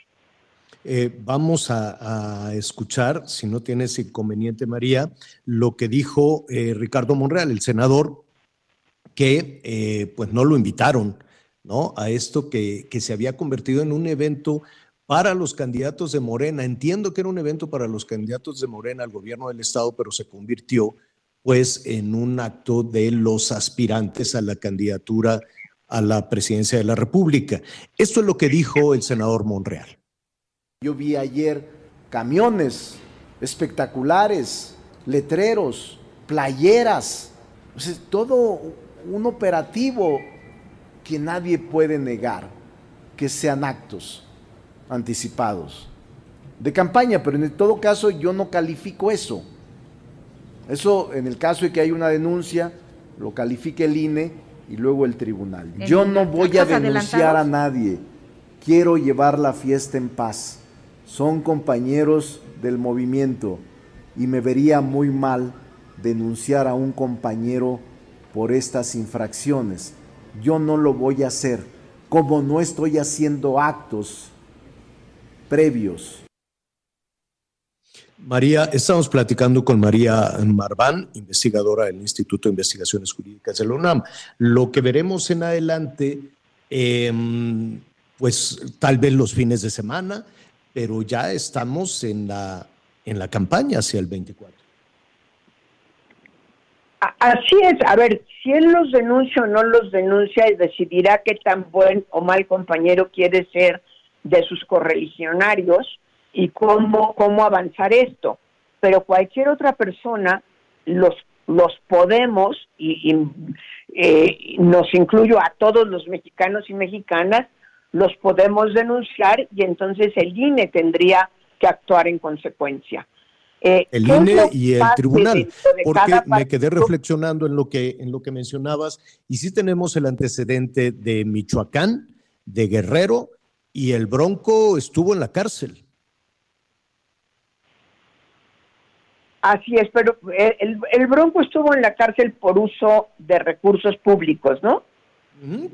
Eh, vamos a, escuchar, si no tienes inconveniente, María, lo que dijo eh, Ricardo Monreal, el senador, que eh, pues no lo invitaron ¿no? a esto que, que se había convertido en un evento para los candidatos de Morena. Entiendo que era un evento para los candidatos de Morena al gobierno del Estado, pero se convirtió pues en un acto de los aspirantes a la candidatura a la presidencia de la República. Esto es lo que dijo el senador Monreal. Yo vi ayer camiones espectaculares, letreros, playeras, todo un operativo que nadie puede negar que sean actos anticipados de campaña, pero en todo caso yo no califico eso. Eso en el caso de que hay una denuncia, lo califique el INE y luego el tribunal. Yo no voy a denunciar a nadie. Quiero llevar la fiesta en paz. Son compañeros del movimiento y me vería muy mal denunciar a un compañero por estas infracciones. Yo no lo voy a hacer, como no estoy haciendo actos previos. María, estamos platicando con María Marván, investigadora del Instituto de Investigaciones Jurídicas de la UNAM. Lo que veremos en adelante, eh, pues tal vez los fines de semana, pero ya estamos en la, en la campaña hacia el 24. A- Así es, a ver, si él los denuncia o no los denuncia y decidirá qué tan buen o mal compañero quiere ser de sus correligionarios y cómo, cómo avanzar esto. Pero cualquier otra persona los, los podemos, y, y, eh, nos incluyo a todos los mexicanos y mexicanas, los podemos denunciar y entonces el INE tendría que actuar en consecuencia. Eh, El ¿qué es INE y el tribunal, porque me quedé reflexionando en lo que en lo que mencionabas y sí tenemos el antecedente de Michoacán, de Guerrero y el Bronco estuvo en la cárcel. Así es, pero eh, el, el Bronco estuvo en la cárcel por uso de recursos públicos, ¿no?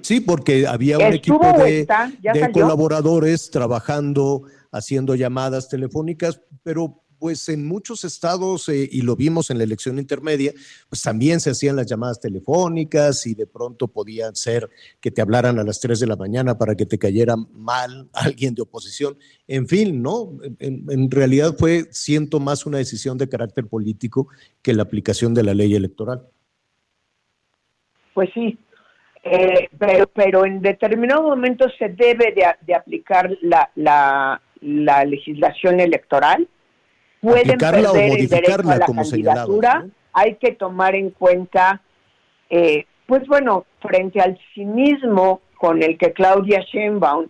Sí, porque había un equipo de, de colaboradores trabajando, haciendo llamadas telefónicas, pero pues en muchos estados, eh, y lo vimos en la elección intermedia, pues también se hacían las llamadas telefónicas y de pronto podían ser que te hablaran a las 3 de la mañana para que te cayera mal alguien de oposición. En fin, ¿no? En, realidad fue, siento más una decisión de carácter político que la aplicación de la ley electoral. Pues sí, Eh, pero, en determinado momento se debe de, de aplicar la, la legislación electoral. Pueden Aplicarla o perder el derecho a la candidatura. ¿no? Hay que tomar en cuenta, eh, pues bueno, frente al cinismo con el que Claudia Sheinbaum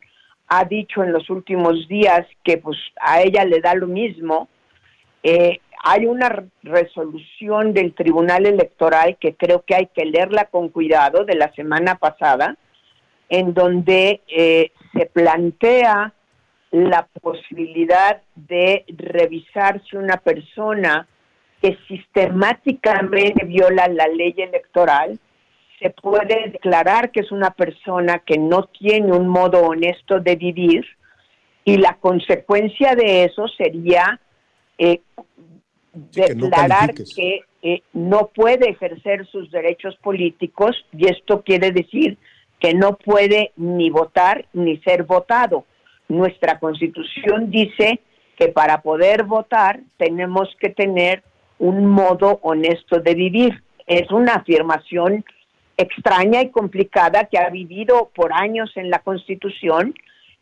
ha dicho en los últimos días que pues a ella le da lo mismo, eh, hay una re- resolución del Tribunal Electoral que creo que hay que leerla con cuidado de la semana pasada, en donde eh, se plantea la posibilidad de revisar si una persona que sistemáticamente viola la ley electoral, se puede declarar que es una persona que no tiene un modo honesto de vivir y la consecuencia de eso sería eh, declarar que, eh, no puede ejercer sus derechos políticos y esto quiere decir que no puede ni votar ni ser votado. Nuestra constitución dice que para poder votar tenemos que tener un modo honesto de vivir. Es una afirmación extraña y complicada que ha vivido por años en la Constitución,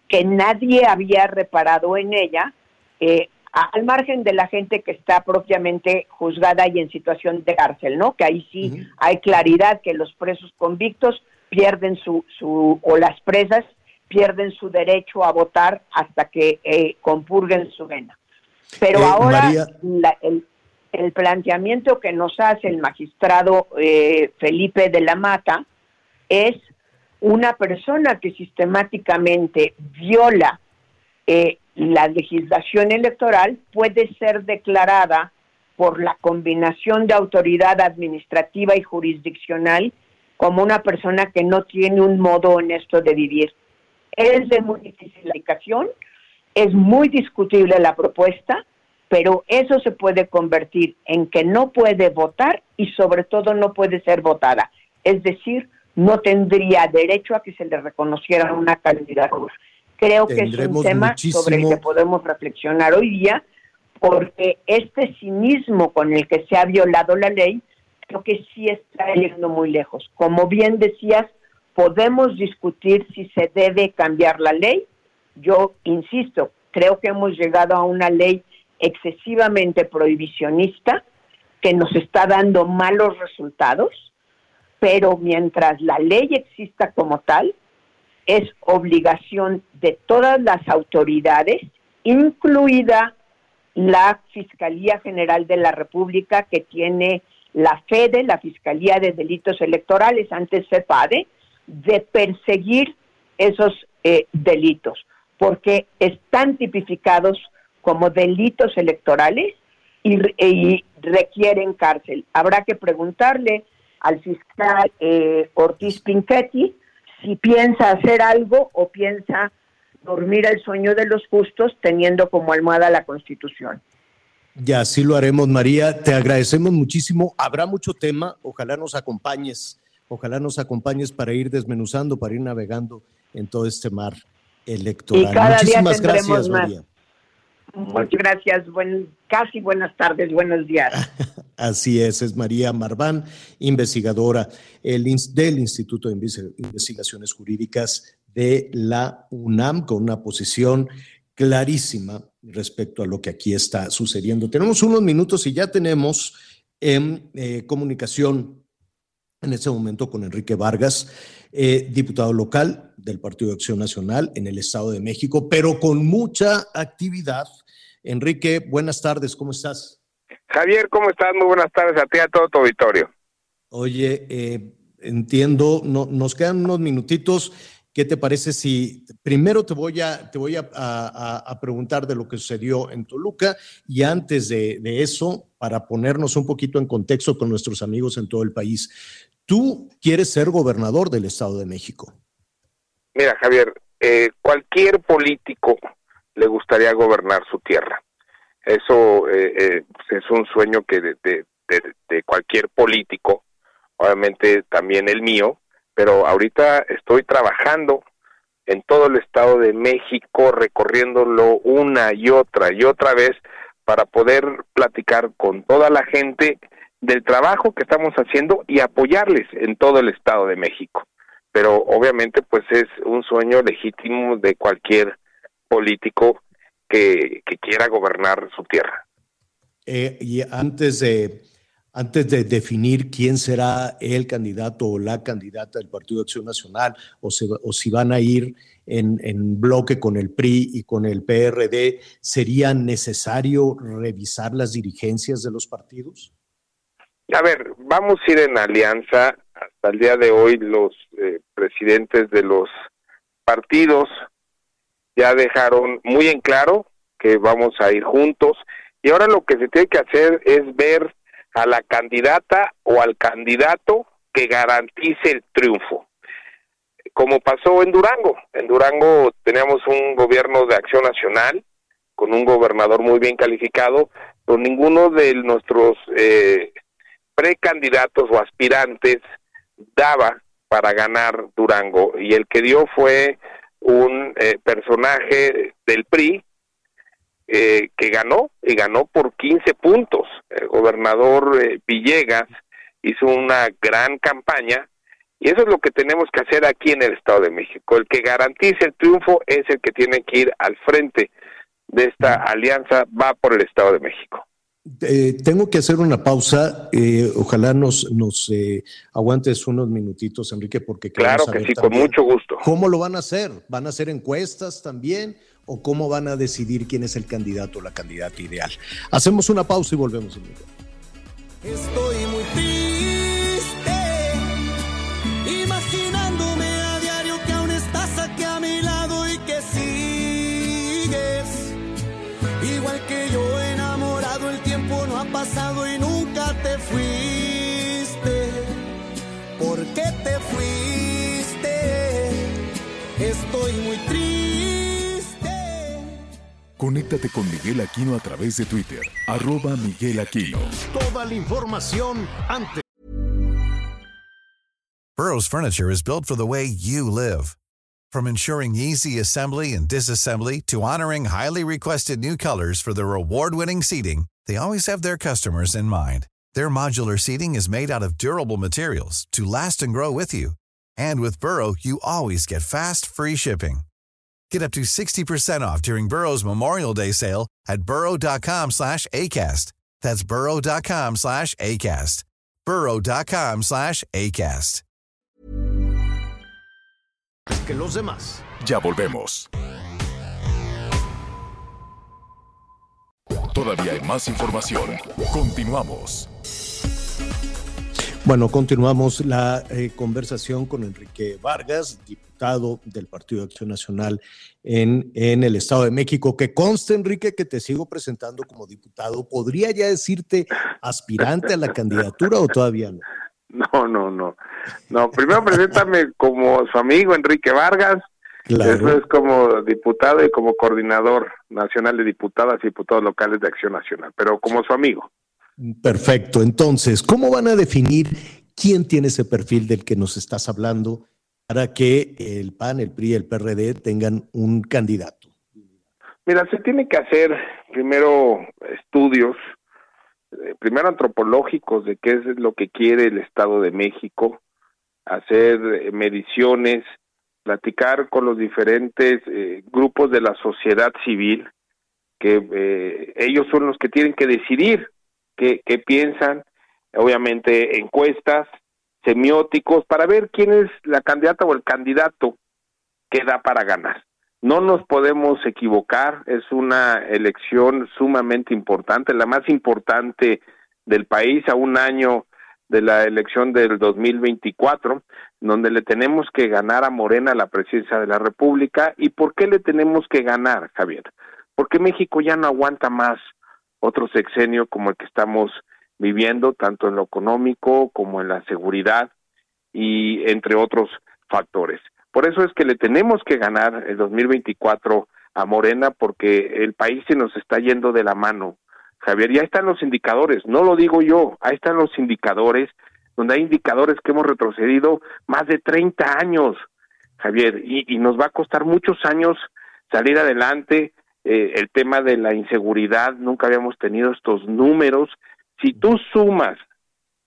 que nadie había reparado en ella, eh, al margen de la gente que está propiamente juzgada y en situación de cárcel, ¿no? Que ahí sí hay claridad que los presos convictos pierden su, su, o las presas pierden su derecho a votar hasta que eh, compurguen su vena. Pero eh, ahora el, el, planteamiento que nos hace el magistrado eh, Felipe de la Mata es una persona que sistemáticamente viola la legislación electoral puede ser declarada por la combinación de autoridad administrativa y jurisdiccional como una persona que no tiene un modo honesto de vivir. Es de muy difícil aplicación, es muy discutible la propuesta, pero eso se puede convertir en que no puede votar y sobre todo no puede ser votada. Es decir, no tendría derecho a que se le reconociera una candidatura. Creo que es un tema sobre el que podemos reflexionar hoy día, porque este cinismo con el que se ha violado la ley creo que sí está yendo muy lejos. Como bien decías, podemos discutir si se debe cambiar la ley. Yo insisto, creo que hemos llegado a una ley excesivamente prohibicionista que nos está dando malos resultados, pero mientras la ley exista como tal, es obligación de todas las autoridades, incluida la Fiscalía General de la República, que tiene la FEDE, la Fiscalía de Delitos Electorales, antes CEPADE, de perseguir esos eh, delitos, porque están tipificados como delitos electorales y, requieren cárcel. Habrá que preguntarle al fiscal eh, Ortiz Pinchetti si piensa hacer algo o piensa dormir el sueño de los justos teniendo como almohada la Constitución. Ya, así lo haremos, María. Te agradecemos muchísimo. Habrá mucho tema. Ojalá nos acompañes. Ojalá nos acompañes para ir desmenuzando, para ir navegando en todo este mar electoral. Muchísimas gracias, María. Muchas gracias. Buen, casi buenas tardes, buenos días. Así es, es María Marván, investigadora el, del Instituto de Investigaciones Jurídicas de la UNAM, con una posición clarísima respecto a lo que aquí está sucediendo. Tenemos unos minutos y ya tenemos en eh, comunicación en este momento con Enrique Vargas, eh, diputado local del Partido de Acción Nacional en el Estado de México, pero con mucha actividad. Enrique, buenas tardes, ¿cómo estás? Javier, ¿cómo estás? Muy buenas tardes a ti a todo tu auditorio. Oye, eh, entiendo, no, nos quedan unos minutitos. ¿Qué te parece si primero te voy a, te voy a, preguntar de lo que sucedió en Toluca y antes de, eso, para ponernos un poquito en contexto con nuestros amigos en todo el país, tú quieres ser gobernador del Estado de México. Mira, Javier, eh, cualquier político le gustaría gobernar su tierra. Eso eh, eh, es un sueño que de cualquier político, obviamente también el mío, pero ahorita estoy trabajando en todo el Estado de México, recorriéndolo una y otra y otra vez para poder platicar con toda la gente del trabajo que estamos haciendo y apoyarles en todo el Estado de México. Pero obviamente pues es un sueño legítimo de cualquier político que, quiera gobernar su tierra. Eh, y antes de antes de definir quién será el candidato o la candidata del Partido de Acción Nacional o, si van a ir en, bloque con el PRI y con el PRD, ¿sería necesario revisar las dirigencias de los partidos? A ver, vamos a ir en alianza. Hasta el día de hoy los eh, presidentes de los partidos ya dejaron muy en claro que vamos a ir juntos y ahora lo que se tiene que hacer es ver a la candidata o al candidato que garantice el triunfo. Como pasó en Durango. En Durango teníamos un gobierno de acción nacional con un gobernador muy bien calificado, pero ninguno de nuestros eh, precandidatos o aspirantes daba para ganar Durango y el que dio fue un eh, personaje del PRI eh, que ganó y ganó por 15 puntos. El gobernador eh, Villegas hizo una gran campaña y eso es lo que tenemos que hacer aquí en el Estado de México. El que garantice el triunfo es el que tiene que ir al frente de esta alianza, va por el Estado de México. Eh, tengo que hacer una pausa. Eh, ojalá nos, nos eh, aguantes unos minutitos, Enrique, porque claro que sí, con mucho gusto. ¿Cómo lo van a hacer? ¿Van a hacer encuestas también? ¿O cómo van a decidir quién es el candidato o la candidata ideal? Hacemos una pausa y volvemos. Estoy muy triste, Conéctate con Miguel Aquino a través de Twitter, arroba Miguel Aquino. Toda la información antes. Burroughs Furniture is built for the way you live. From ensuring easy assembly and disassembly to honoring highly requested new colors for their award-winning seating, they always have their customers in mind. Their modular seating is made out of durable materials to last and grow with you. And with Burrow, you always get fast, free shipping. Get up to 60% off during Burrow's Memorial Day sale at burrow.com slash ACAST. That's burrow.com slash ACAST. burrow.com slash ACAST. Que los demás. Ya volvemos. Todavía hay más información. Continuamos. Bueno, continuamos la eh, conversación con Enrique Vargas, diputado del Partido de Acción Nacional en, en el Estado de México. Que conste, Enrique, que te sigo presentando como diputado. ¿Podría ya decirte aspirante a la candidatura o todavía no? No, no, no. No, primero preséntame como su amigo Enrique Vargas, eso es como diputado y como coordinador nacional de diputadas y diputados locales de Acción Nacional, pero como su amigo. Perfecto. Entonces, ¿cómo van a definir quién tiene ese perfil del que nos estás hablando para que el PAN, el PRI y el PRD tengan un candidato? Mira, se tiene que hacer primero estudios, eh, primero antropológicos de qué es lo que quiere el Estado de México, hacer eh, mediciones, platicar con los diferentes eh, grupos de la sociedad civil, que eh, ellos son los que tienen que decidir qué, piensan, obviamente encuestas, semióticos, para ver quién es la candidata o el candidato que da para ganar. No nos podemos equivocar, es una elección sumamente importante, la más importante del país a un año de la elección del 2024, donde le tenemos que ganar a Morena la presidencia de la República. ¿Y por qué le tenemos que ganar, Javier? Porque México ya no aguanta más otro sexenio como el que estamos viviendo, tanto en lo económico como en la seguridad y entre otros factores. Por eso es que le tenemos que ganar el 2024 a Morena porque el país se nos está yendo de la mano Javier, ya están los indicadores, no lo digo yo, ahí están los indicadores, donde hay indicadores que hemos retrocedido más de 30 años, Javier, y, nos va a costar muchos años salir adelante. Eh, el tema de la inseguridad, nunca habíamos tenido estos números. Si tú sumas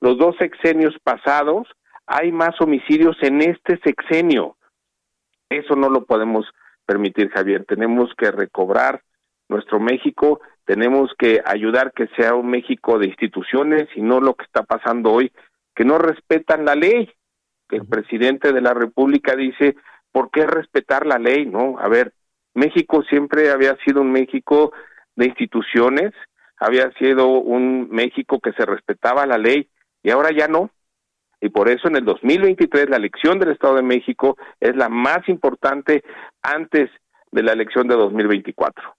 los dos sexenios pasados, hay más homicidios en este sexenio. Eso no lo podemos permitir, Javier. Tenemos que recobrar nuestro México tenemos que ayudar que sea un México de instituciones y no lo que está pasando hoy, que no respetan la ley. Que el presidente de la República dice, ¿por qué respetar la ley? No, a ver, México siempre había sido un México de instituciones, había sido un México que se respetaba la ley y ahora ya no. Y por eso en el 2023 la elección del Estado de México es la más importante antes de la elección de 2024.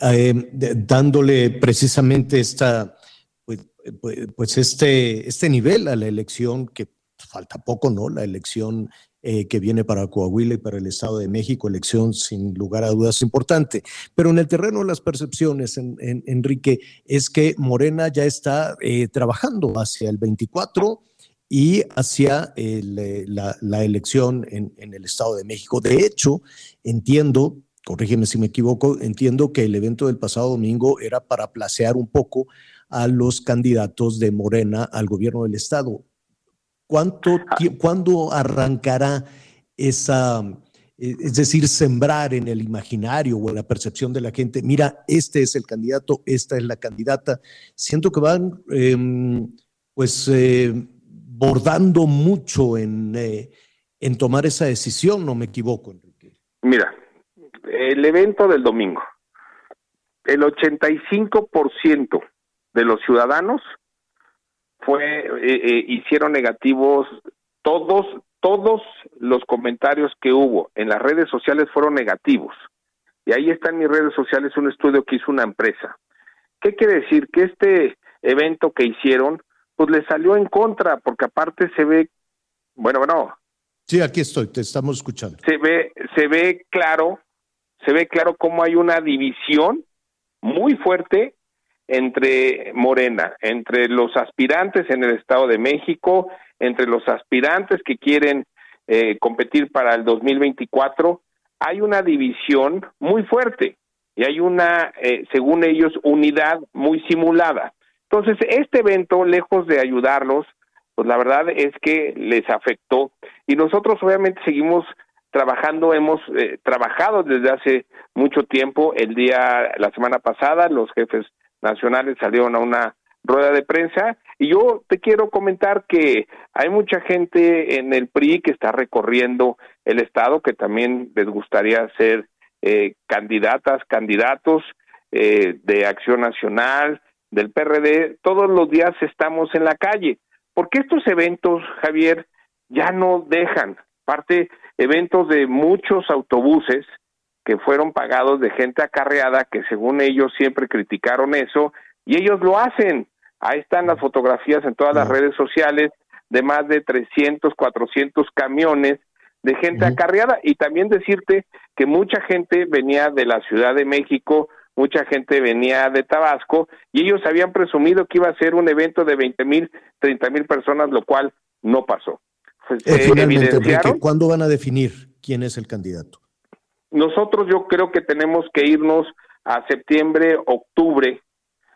Eh, dándole precisamente esta, pues, pues, pues, este, este nivel a la elección que falta poco, ¿no? La elección eh, que viene para Coahuila y para el Estado de México, elección sin lugar a dudas importante. Pero en el terreno de las percepciones, en, Enrique, es que Morena ya está eh, trabajando hacia el 24 y hacia eh, la, elección en, en el Estado de México. De hecho, entiendo corrígeme si me equivoco, entiendo que el evento del pasado domingo era para placear un poco a los candidatos de Morena al gobierno del Estado. ¿Cuánto, ah. ¿Cuándo arrancará esa, eh, es decir, sembrar en el imaginario o en la percepción de la gente, mira, este es el candidato, esta es la candidata? Siento que van, em, pues, eh, bordando mucho en, eh, en tomar esa decisión, no me equivoco, Enrique. Mira, el evento del domingo, el 85% de los ciudadanos fue eh, eh, hicieron negativos todos todos los comentarios que hubo en las redes sociales fueron negativos. Y ahí está en mis redes sociales un estudio que hizo una empresa. Qué quiere decir que este evento que hicieron pues le salió en contra porque aparte se ve bueno bueno. Sí aquí estoy te estamos escuchando. Se ve se ve claro se ve claro cómo hay una división muy fuerte entre Morena, entre los aspirantes en el Estado de México, entre los aspirantes que quieren eh, competir para el 2024, hay una división muy fuerte y hay una, eh, según ellos, unidad muy simulada. Entonces, este evento, lejos de ayudarlos, pues la verdad es que les afectó y nosotros obviamente seguimos trabajando, hemos eh, trabajado desde hace mucho tiempo. El día, la semana pasada, los jefes nacionales salieron a una rueda de prensa. Y yo te quiero comentar que hay mucha gente en el PRI que está recorriendo el estado que también les gustaría ser eh, candidatas, candidatos eh, de Acción Nacional, del PRD, todos los días estamos en la calle, porque estos eventos, Javier, ya no dejan, parte eventos de muchos autobuses que fueron pagados de gente acarreada que según ellos siempre criticaron eso y ellos lo hacen. Ahí están las fotografías en todas las redes sociales de más de 300, 400 camiones de gente acarreada y también decirte que mucha gente venía de la Ciudad de México, mucha gente venía de Tabasco y ellos habían presumido que iba a ser un evento de 20 mil, 30 mil personas, lo cual no pasó. Eh, ¿cuándo van a definir quién es el candidato? Nosotros yo creo que tenemos que irnos a septiembre, octubre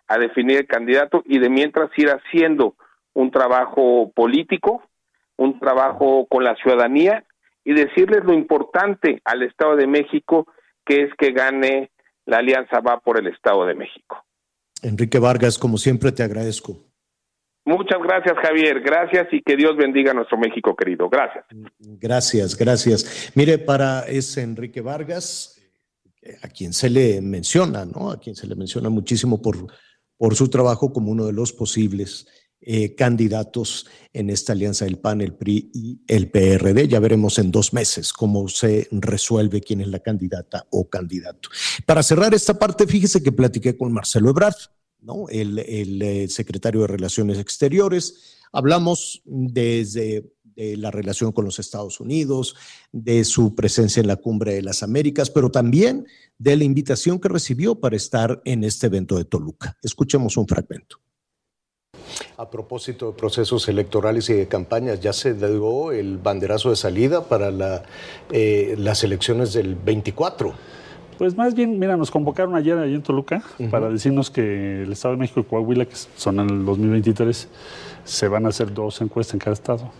a definir el candidato y de mientras ir haciendo un trabajo político, un trabajo con la ciudadanía y decirles lo importante al Estado de México que es que gane la Alianza Va por el Estado de México. Enrique Vargas, como siempre, te agradezco. Muchas gracias, Javier. Gracias y que Dios bendiga a nuestro México querido. Gracias. Gracias, gracias. Mire, para ese Enrique Vargas, a quien se le menciona, ¿no? A quien se le menciona muchísimo por, por su trabajo como uno de los posibles eh, candidatos en esta alianza del PAN, el PRI y el PRD. Ya veremos en dos meses cómo se resuelve quién es la candidata o candidato. Para cerrar esta parte, fíjese que platiqué con Marcelo Ebrard ¿no? el, eh, secretario de Relaciones Exteriores. Hablamos desde de la relación con los Estados Unidos, de su presencia en la Cumbre de las Américas, pero también de la invitación que recibió para estar en este evento de Toluca. Escuchemos un fragmento. A propósito de procesos electorales y de campañas, ya se dio el banderazo de salida para eh, las elecciones del 24. Pues más bien, mira, nos convocaron ayer allí en Toluca para decirnos que el Estado de México y Coahuila, que son en el 2023, se van a hacer dos encuestas en cada estado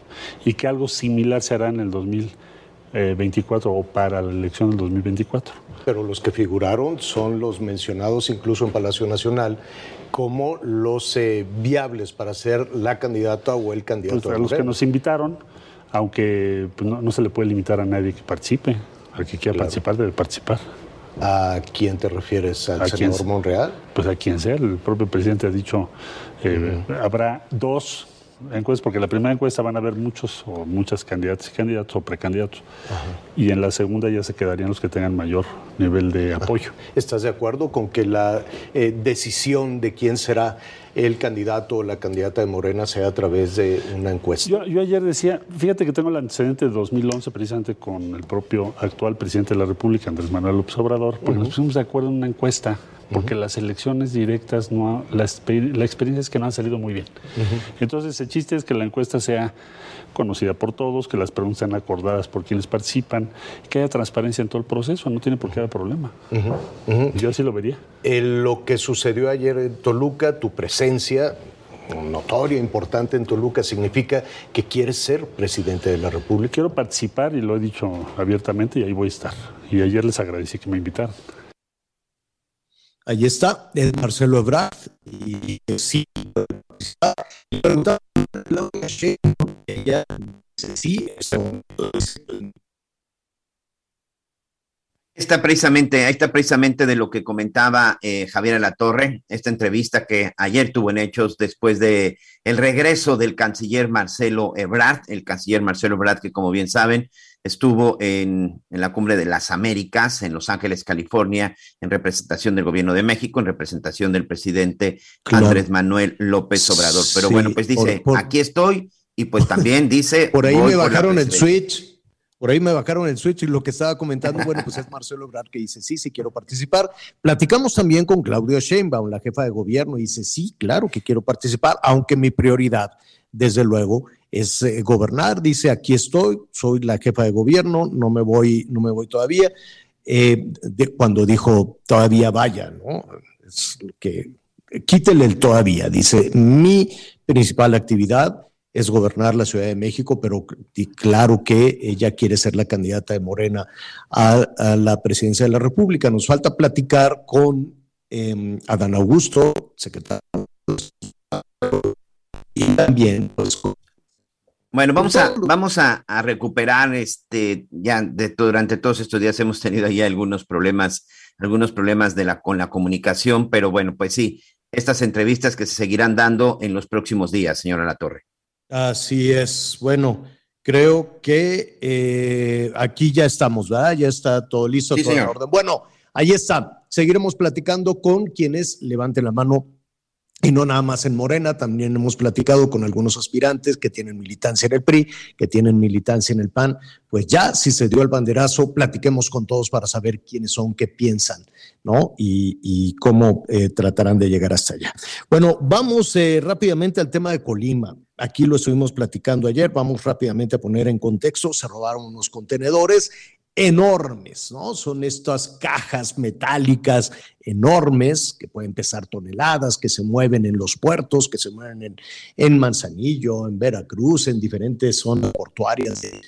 y que algo similar se hará en el 2024 o para la elección del 2024. Pero los que figuraron son los mencionados incluso en Palacio Nacional como los eh, viables para ser la candidata o el candidato. Pues a los que nos invitaron, aunque pues, no, se le puede limitar a nadie que participe, al que quiera participar debe participar. ¿A quién te refieres? ¿Al senador Monreal? Pues a quien sea. El propio presidente ha dicho, eh, habrá dos encuestas, porque en la primera encuesta van a haber muchos o muchas candidatas y candidatos o precandidatos. Y en la segunda ya se quedarían los que tengan mayor nivel de apoyo. ¿Estás de acuerdo con que la eh, decisión de quién será el candidato o la candidata de Morena sea a través de una encuesta. Yo, yo ayer decía, fíjate que tengo el antecedente de 2011 precisamente con el propio actual presidente de la República, Andrés Manuel López Obrador, porque nos pusimos de acuerdo en una encuesta porque las elecciones directas, no la, la, experiencia es que no han salido muy bien. Entonces, el chiste es que la encuesta sea conocida por todos, que las preguntas sean acordadas por quienes participan, que haya transparencia en todo el proceso, no tiene por qué haber problema. Yo así lo vería. lo que sucedió ayer en Toluca, tu presencia notoria, importante en Toluca, significa que quieres ser presidente de la República. Quiero participar y lo he dicho abiertamente y ahí voy a estar. Y ayer les agradecí que me invitaran. Ahí está, es Marcelo Ebrard. Y sí, ella sí, Está precisamente, ahí está precisamente de lo que comentaba eh, Javier Alatorre, esta entrevista que ayer tuvo en Hechos después de el regreso del canciller Marcelo Ebrard, el canciller Marcelo Ebrard, que como bien saben, estuvo en, la cumbre de las Américas en Los Ángeles, California, en representación del gobierno de México, en representación del presidente Andrés Manuel López Obrador. Pero bueno, pues dice, aquí estoy, y pues también dice... Por ahí me bajaron el switch. Por ahí me bajaron el switch y lo que estaba comentando, bueno, pues es Marcelo Ebrard que dice, sí, sí quiero participar. Platicamos también con Claudio Sheinbaum, la jefa de gobierno, y dice, sí, claro que quiero participar, aunque mi prioridad, desde luego, es eh, gobernar, dice, aquí estoy, soy la jefa de gobierno, no me voy, no me voy todavía. Eh, cuando dijo todavía vaya, ¿no? Es que quítele el todavía, dice, mi principal actividad es gobernar la Ciudad de México, pero claro que ella quiere ser la candidata de Morena a, la presidencia de la República. Nos falta platicar con eh, Adán Augusto, secretario, y también pues, con bueno, vamos a, vamos a, recuperar este, ya de, durante todos estos días hemos tenido ahí algunos problemas, algunos problemas de la, con la comunicación, pero bueno, pues sí, estas entrevistas que se seguirán dando en los próximos días, señora La Torre. Así es. Bueno, creo que eh, aquí ya estamos, ¿verdad? Ya está todo listo, todo en orden. Bueno, ahí está. Seguiremos platicando con quienes levanten la mano y no nada más en Morena, también hemos platicado con algunos aspirantes que tienen militancia en el PRI, que tienen militancia en el PAN. Pues ya, si se dio el banderazo, platiquemos con todos para saber quiénes son, qué piensan, ¿no? Y, cómo eh, tratarán de llegar hasta allá. Bueno, vamos eh, rápidamente al tema de Colima. Aquí lo estuvimos platicando ayer, vamos rápidamente a poner en contexto. Se robaron unos contenedores enormes, ¿no? Son estas cajas metálicas enormes que pueden pesar toneladas, que se mueven en los puertos, que se mueven en, Manzanillo, en Veracruz, en diferentes zonas portuarias de,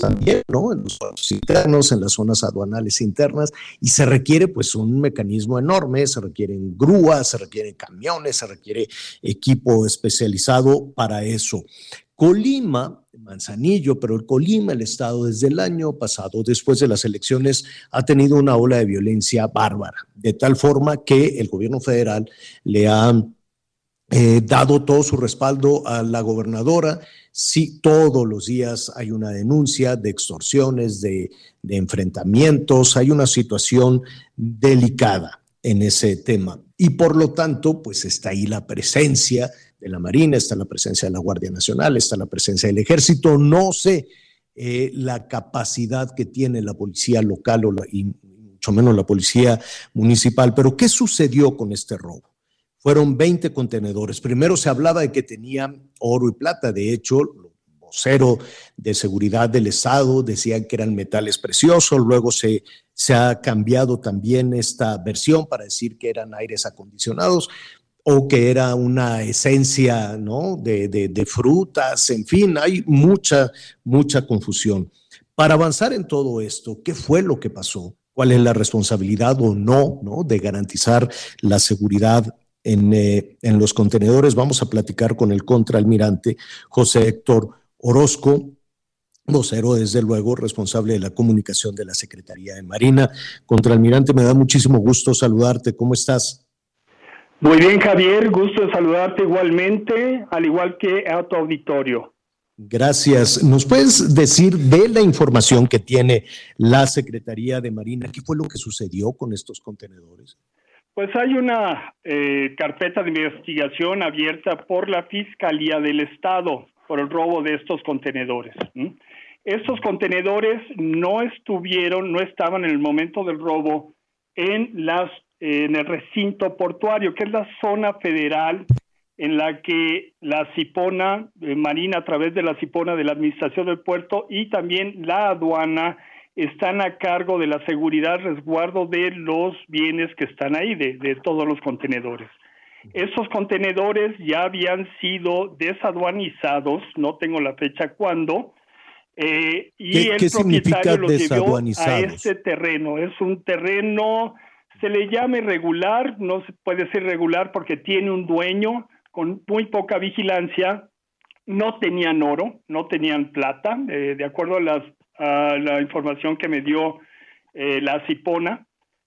también, ¿no? En los puertos internos, en las zonas aduanales internas, y se requiere pues un mecanismo enorme, se requieren grúas, se requieren camiones, se requiere equipo especializado para eso. Colima, Manzanillo, pero el Colima, el Estado, desde el año pasado, después de las elecciones, ha tenido una ola de violencia bárbara, de tal forma que el gobierno federal le ha eh, dado todo su respaldo a la gobernadora. Sí, todos los días hay una denuncia de extorsiones, de, de enfrentamientos, hay una situación delicada en ese tema. Y por lo tanto, pues está ahí la presencia de la Marina, está la presencia de la Guardia Nacional, está la presencia del Ejército. No sé eh, la capacidad que tiene la policía local o y mucho menos la policía municipal, pero ¿qué sucedió con este robo? Fueron 20 contenedores. Primero se hablaba de que tenían oro y plata. De hecho, vocero de seguridad del Estado decían que eran metales preciosos. Luego se, se ha cambiado también esta versión para decir que eran aires acondicionados o que era una esencia ¿no? de, de, frutas, en fin, hay mucha, mucha confusión. Para avanzar en todo esto, ¿qué fue lo que pasó? ¿Cuál es la responsabilidad o no, ¿no? de garantizar la seguridad en, eh, en los contenedores? Vamos a platicar con el contraalmirante José Héctor Orozco, vocero, desde luego, responsable de la comunicación de la Secretaría de Marina. Contraalmirante, me da muchísimo gusto saludarte. ¿Cómo estás? Muy bien, Javier, gusto de saludarte igualmente, al igual que a tu auditorio. Gracias. ¿Nos puedes decir de la información que tiene la Secretaría de Marina, qué fue lo que sucedió con estos contenedores? Pues hay una eh, carpeta de investigación abierta por la Fiscalía del Estado por el robo de estos contenedores. Estos contenedores no estuvieron, no estaban en el momento del robo en las en el recinto portuario, que es la zona federal en la que la Cipona eh, Marina, a través de la Cipona de la Administración del Puerto y también la aduana, están a cargo de la seguridad, resguardo de los bienes que están ahí, de, de todos los contenedores. Esos contenedores ya habían sido desaduanizados, no tengo la fecha cuándo, eh, y el propietario los llevó a este terreno. Es un terreno, se le llama irregular, no se puede ser regular porque tiene un dueño, con muy poca vigilancia, no tenían oro, no tenían plata, eh, de acuerdo a, las, a, la información que me dio eh, la Cipona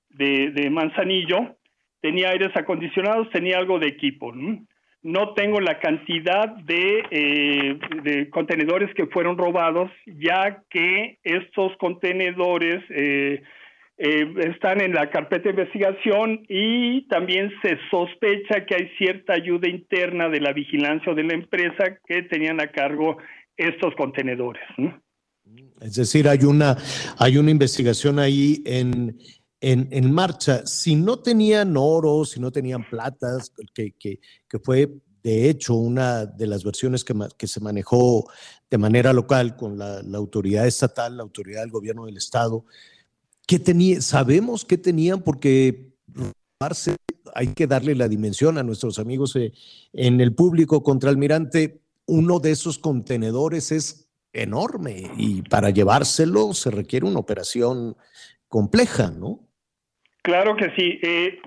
de, Manzanillo, tenía aires acondicionados, tenía algo de equipo. ¿no? no tengo la cantidad de, eh, de, contenedores que fueron robados, ya que estos contenedores eh, están en la carpeta de investigación y también se sospecha que hay cierta ayuda interna de la vigilancia de la empresa que tenían a cargo estos contenedores. Es decir, hay una, hay una investigación ahí en, en, en, marcha. Si no tenían oro, si no tenían platas, que, que, que fue de hecho una de las versiones que, que se manejó de manera local con la autoridad estatal, la autoridad del gobierno del estado, ¿Qué tenía, sabemos qué tenían porque hay que darle la dimensión a nuestros amigos eh, en el público contra Almirante. Uno de esos contenedores es enorme y para llevárselo se requiere una operación compleja, ¿no? Claro que sí. Eh,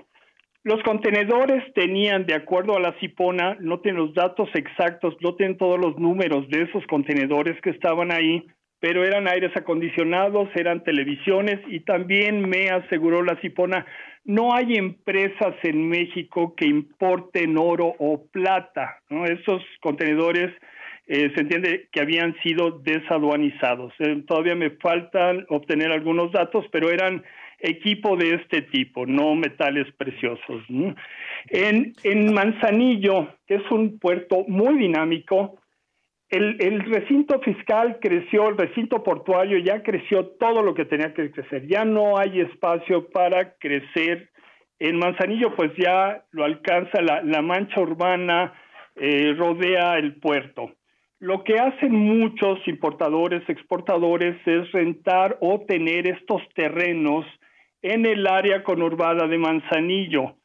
los contenedores tenían, de acuerdo a la CIPONA, no tienen los datos exactos, no tienen todos los números de esos contenedores que estaban ahí, pero eran aires acondicionados, eran televisiones y también me aseguró la Cipona, no hay empresas en México que importen oro o plata, ¿no? Esos contenedores eh, se entiende que habían sido desaduanizados. Eh, todavía me faltan obtener algunos datos, pero eran equipo de este tipo, no metales preciosos. En, en Manzanillo, que es un puerto muy dinámico, el, recinto fiscal creció, el recinto portuario ya creció todo lo que tenía que crecer. Ya no hay espacio para crecer. En Manzanillo, pues ya lo alcanza la, mancha urbana, eh, rodea el puerto. Lo que hacen muchos importadores, exportadores, es rentar o tener estos terrenos en el área conurbada de Manzanillo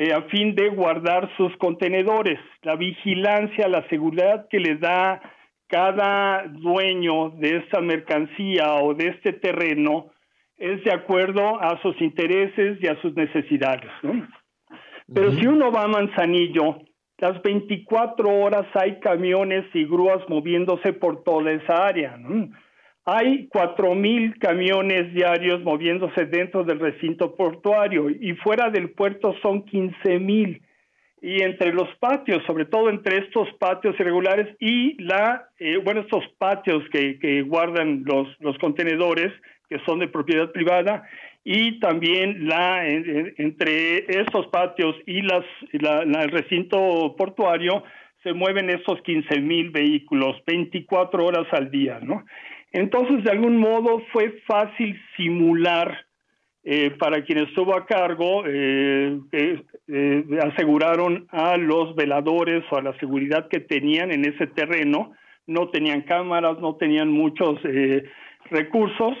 eh, a fin de guardar sus contenedores. La vigilancia, la seguridad que le da cada dueño de esta mercancía o de este terreno es de acuerdo a sus intereses y a sus necesidades. Pero si uno va a Manzanillo, las 24 horas hay camiones y grúas moviéndose por toda esa área. ¿no? Hay cuatro mil camiones diarios moviéndose dentro del recinto portuario y fuera del puerto son quince mil. Y entre los patios, sobre todo entre estos patios irregulares y la, eh, bueno, estos patios que, guardan los, contenedores, que son de propiedad privada, y también la, entre estos patios y las, la, el recinto portuario se mueven esos quince mil vehículos 24 horas al día, ¿no? Entonces, de algún modo fue fácil simular eh, para quien estuvo a cargo, eh, eh, aseguraron a los veladores o a la seguridad que tenían en ese terreno, no tenían cámaras, no tenían muchos recursos,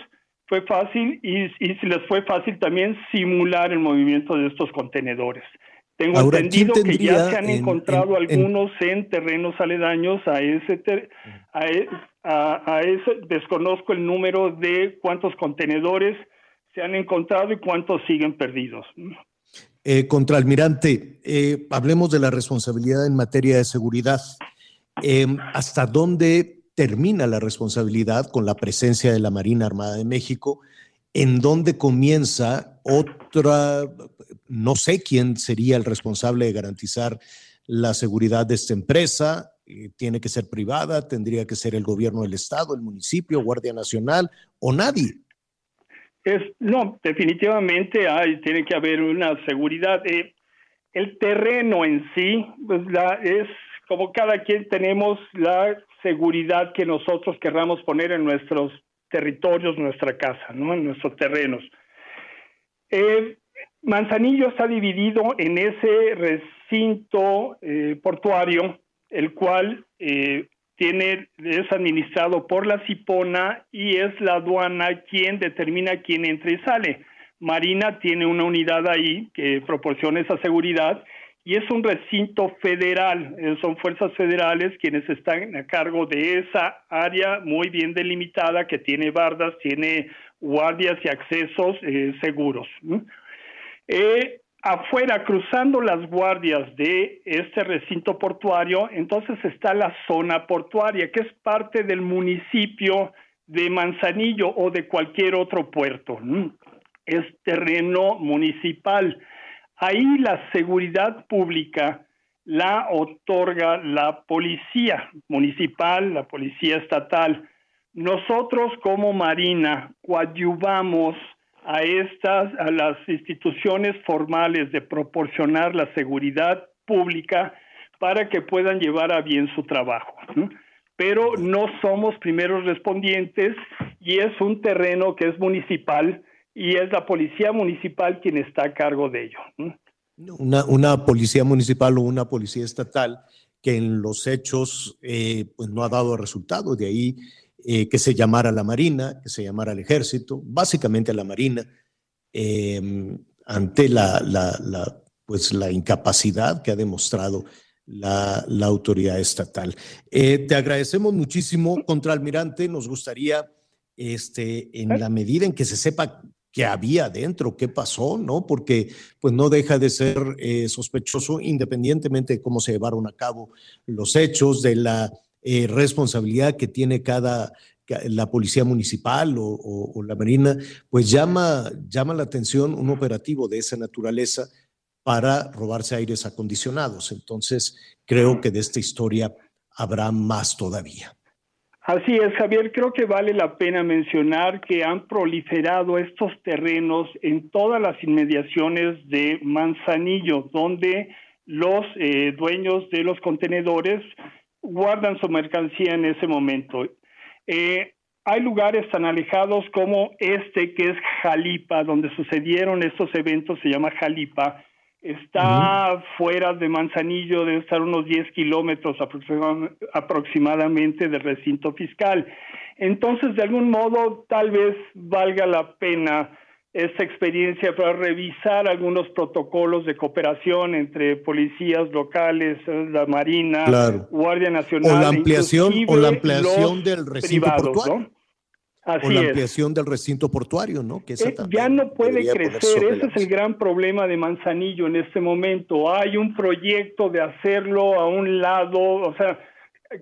fue fácil y, y les fue fácil también simular el movimiento de estos contenedores. Tengo entendido que ya se han encontrado algunos en, terrenos aledaños a ese, a, e, a, ese, desconozco el número de cuántos contenedores se han encontrado y cuántos siguen perdidos. Eh, contraalmirante, eh, hablemos de la responsabilidad en materia de seguridad. Eh, ¿Hasta dónde termina la responsabilidad con la presencia de la Marina Armada de México? ¿En dónde comienza otra, no sé quién sería el responsable de garantizar la seguridad de esta empresa? Eh, ¿Tiene que ser privada? ¿Tendría que ser el gobierno del Estado, el municipio, Guardia Nacional o nadie? Es, no, definitivamente hay, tiene que haber una seguridad. Eh, el terreno en sí, pues la, es como cada quien tenemos la seguridad que nosotros querramos poner en nuestros territorios, nuestra casa, ¿no? en nuestros terrenos. Eh, Manzanillo está dividido en ese recinto portuario, el cual eh, es administrado por la Cipona y es la aduana quien determina quién entra y sale. Marina tiene una unidad ahí que proporciona esa seguridad y es un recinto federal, eh, son fuerzas federales quienes están a cargo de esa área muy bien delimitada que tiene bardas, tiene guardias y accesos eh, seguros. Afuera, cruzando las guardias de este recinto portuario, entonces está la zona portuaria, que es parte del municipio de Manzanillo o de cualquier otro puerto. Es terreno municipal. Ahí la seguridad pública la otorga la policía municipal, la policía estatal. Nosotros como Marina coadyuvamos a estas, a las instituciones formales de proporcionar la seguridad pública para que puedan llevar a bien su trabajo. Pero no somos primeros respondientes y es un terreno que es municipal y es la policía municipal quien está a cargo de ello. Una, una policía municipal o una policía estatal que en los hechos eh, pues no ha dado resultado, de ahí eh, que se llamara la Marina, que se llamara el Ejército, básicamente la Marina, eh, ante la, pues la incapacidad que ha demostrado la, autoridad estatal. te agradecemos muchísimo, contraalmirante, nos gustaría, este, en la medida en que se sepa qué había dentro, qué pasó, ¿no? Porque pues no deja de ser eh, sospechoso independientemente de cómo se llevaron a cabo los hechos, de la eh, responsabilidad que tiene cada la policía municipal o, la marina, pues llama, llama la atención un operativo de esa naturaleza para robarse aires acondicionados. Entonces, creo que de esta historia habrá más todavía. Así es, Javier. Creo que vale la pena mencionar que han proliferado estos terrenos en todas las inmediaciones de Manzanillo, donde los eh, dueños de los contenedores guardan su mercancía en ese momento. Eh, hay lugares tan alejados como este, que es Jalipa, donde sucedieron estos eventos, se llama Jalipa, Está fuera de Manzanillo, debe estar unos 10 kilómetros aproximadamente del recinto fiscal. Entonces, de algún modo, tal vez valga la pena esta experiencia para revisar algunos protocolos de cooperación entre policías locales, la Marina, Guardia Nacional. O la ampliación, o la ampliación del recinto portuario o la ampliación del recinto portuario, ¿no? Que eh, ya no puede crecer, ese es el gran problema de Manzanillo en este momento. Hay un proyecto de hacerlo a un lado, o sea,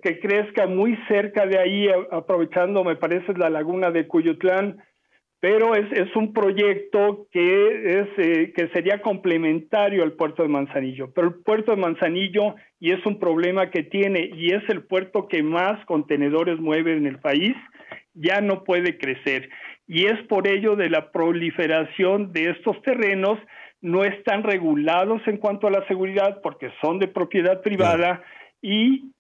que crezca muy cerca de ahí, aprovechando, me parece, la laguna de Cuyutlán, pero es, es un proyecto que, es, eh, que sería complementario al puerto de Manzanillo. Pero el puerto de Manzanillo, y es un problema que tiene, y es el puerto que más contenedores mueve en el país, ya no puede crecer. Y es por ello de la proliferación de estos terrenos, no están regulados en cuanto a la seguridad porque son de propiedad privada y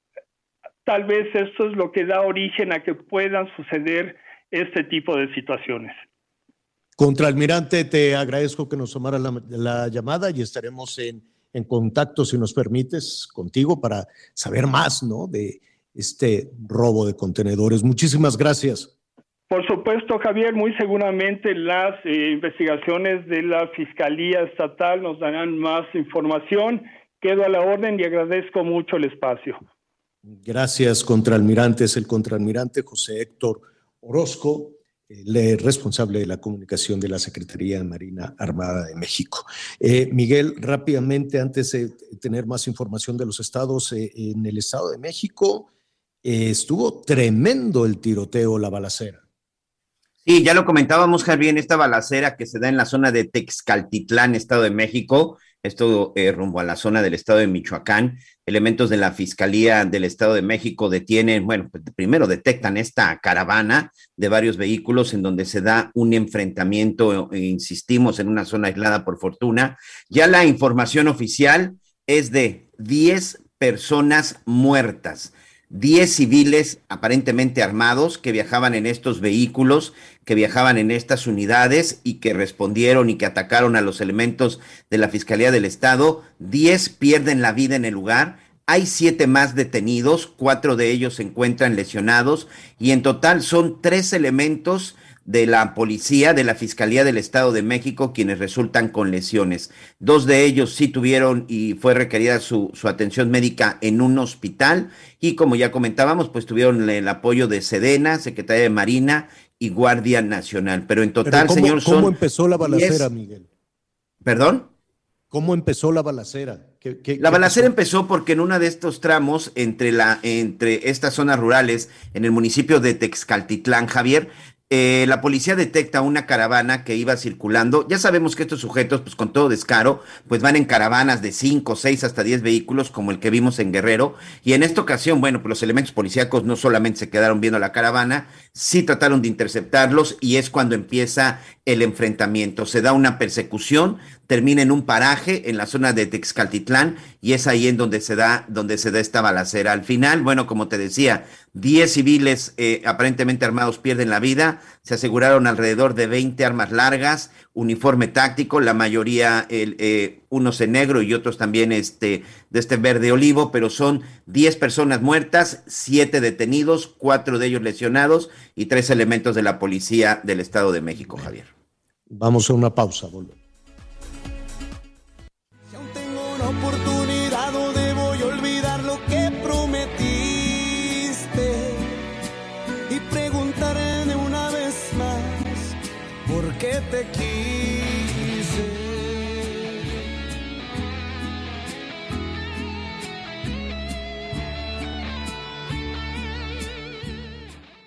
tal vez esto es lo que da origen a que puedan suceder este tipo de situaciones. Contraalmirante, te agradezco que nos tomara la, llamada y estaremos en, en, contacto, si nos permites, contigo para saber más ¿no? de, este robo de contenedores. Muchísimas gracias. Por supuesto, Javier, muy seguramente las eh, investigaciones de la Fiscalía Estatal nos darán más información. Quedo a la orden y agradezco mucho el espacio. Gracias, contraalmirante. Es el contraalmirante José Héctor Orozco, el responsable de la comunicación de la Secretaría de Marina Armada de México. Eh, Miguel, rápidamente, antes de tener más información de los estados, eh, en el Estado de México, eh, estuvo tremendo el tiroteo, la balacera. Sí, ya lo comentábamos, Javier, esta balacera que se da en la zona de Texcaltitlán, Estado de México, esto eh, rumbo a la zona del estado de Michoacán. Elementos de la Fiscalía del Estado de México detienen, bueno, pues, primero detectan esta caravana de varios vehículos en donde se da un enfrentamiento, eh, insistimos, en una zona aislada por fortuna. Ya la información oficial es de 10 personas muertas. 10 civiles aparentemente armados que viajaban en estos vehículos, que viajaban en estas unidades y que respondieron y que atacaron a los elementos de la Fiscalía del Estado. 10 pierden la vida en el lugar. Hay siete más detenidos, cuatro de ellos se encuentran lesionados y en total son tres elementos de la policía, de la Fiscalía del Estado de México, quienes resultan con lesiones. Dos de ellos sí tuvieron y fue requerida su, su atención médica en un hospital y como ya comentábamos, pues tuvieron el apoyo de Sedena, Secretaría de Marina y Guardia Nacional. Pero en total, Pero ¿cómo, señor, son ¿Cómo empezó la balacera, 10 Miguel? ¿Perdón? ¿Cómo empezó la balacera? ¿Qué- qué- La balacera empezó porque en uno de estos tramos entre, la, entre estas zonas rurales, en el municipio de Texcaltitlán, Javier, eh, la policía detecta una caravana que iba circulando. Ya sabemos que estos sujetos, pues con todo descaro, pues van en caravanas de 5, 6 hasta 10 vehículos, como el que vimos en Guerrero. Y en esta ocasión, bueno, pues los elementos policíacos no solamente se quedaron viendo la caravana, sí trataron de interceptarlos y es cuando empieza el enfrentamiento. Se da una persecución, termina en un paraje en la zona de Texcaltitlán y es ahí en donde se da, donde se da esta balacera. Al final, bueno, como te decía, 10 civiles eh, aparentemente armados pierden la vida, se aseguraron alrededor de 20 armas largas, uniforme táctico, la mayoría, eh, unos en negro y otros también este, de este verde olivo, pero son 10 personas muertas, 7 detenidos, 4 de ellos lesionados y 3 elementos de la policía del Estado de México, Javier. Vamos a una pausa, volvemos.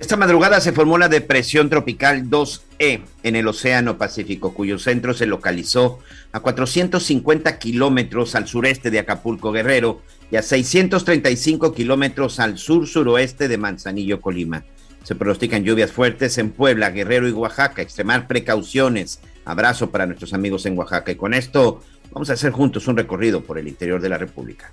Esta madrugada se formó la depresión tropical 2E en el Océano Pacífico, cuyo centro se localizó a 450 kilómetros al sureste de Acapulco Guerrero y a 635 kilómetros al sur-suroeste de Manzanillo, Colima. Se pronostican lluvias fuertes en Puebla, Guerrero y Oaxaca. Extremar precauciones. Abrazo para nuestros amigos en Oaxaca. Y con esto vamos a hacer juntos un recorrido por el interior de la República.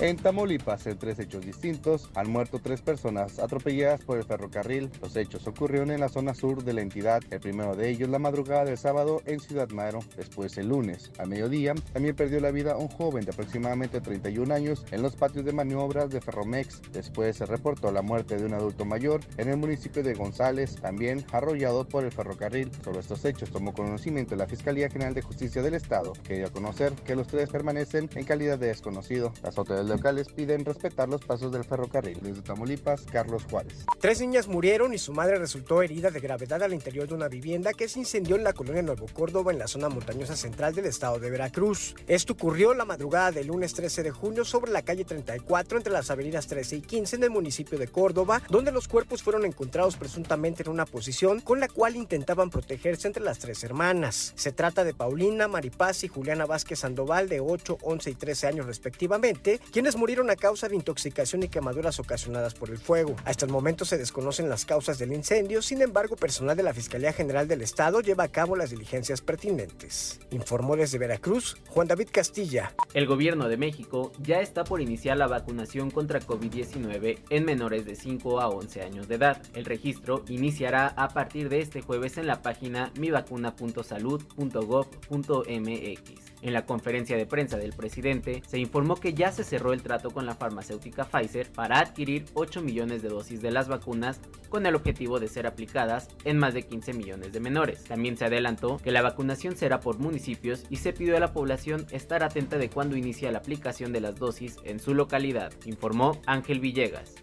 En Tamaulipas, en tres hechos distintos, han muerto tres personas atropelladas por el ferrocarril. Los hechos ocurrieron en la zona sur de la entidad. El primero de ellos la madrugada del sábado en Ciudad Madero. Después, el lunes, a mediodía, también perdió la vida un joven de aproximadamente 31 años en los patios de maniobras de Ferromex. Después se reportó la muerte de un adulto mayor en el municipio de González, también arrollado por el ferrocarril. Sobre estos hechos tomó conocimiento la Fiscalía General de Justicia del Estado, que dio a conocer que los tres permanecen en calidad de desconocido. Las autoridades locales piden respetar los pasos del ferrocarril. Desde Tamaulipas, Carlos Juárez. Tres niñas murieron y su madre resultó herida de gravedad al interior de una vivienda que se incendió en la colonia Nuevo Córdoba en la zona montañosa central del estado de Veracruz. Esto ocurrió la madrugada del lunes 13 de junio sobre la calle 34 entre las avenidas 13 y 15 en el municipio de Córdoba, donde los cuerpos fueron encontrados presuntamente en una posición con la cual intentaban protegerse entre las tres hermanas. Se trata de Paulina, Maripaz y Juliana Vázquez Sandoval de 8, 11 y 13 años respectivamente, quienes murieron a causa de intoxicación y quemaduras ocasionadas por el fuego. Hasta el momento se desconocen las causas del incendio, sin embargo, personal de la Fiscalía General del Estado lleva a cabo las diligencias pertinentes. Informó desde Veracruz Juan David Castilla. El gobierno de México ya está por iniciar la vacunación contra COVID-19 en menores de 5 a 11 años de edad. El registro iniciará a partir de este jueves en la página mivacuna.salud.gov.mx. En la conferencia de prensa del presidente se informó que ya se cerró el trato con la farmacéutica Pfizer para adquirir 8 millones de dosis de las vacunas con el objetivo de ser aplicadas en más de 15 millones de menores. También se adelantó que la vacunación será por municipios y se pidió a la población estar atenta de cuando inicia la aplicación de las dosis en su localidad, informó Ángel Villegas.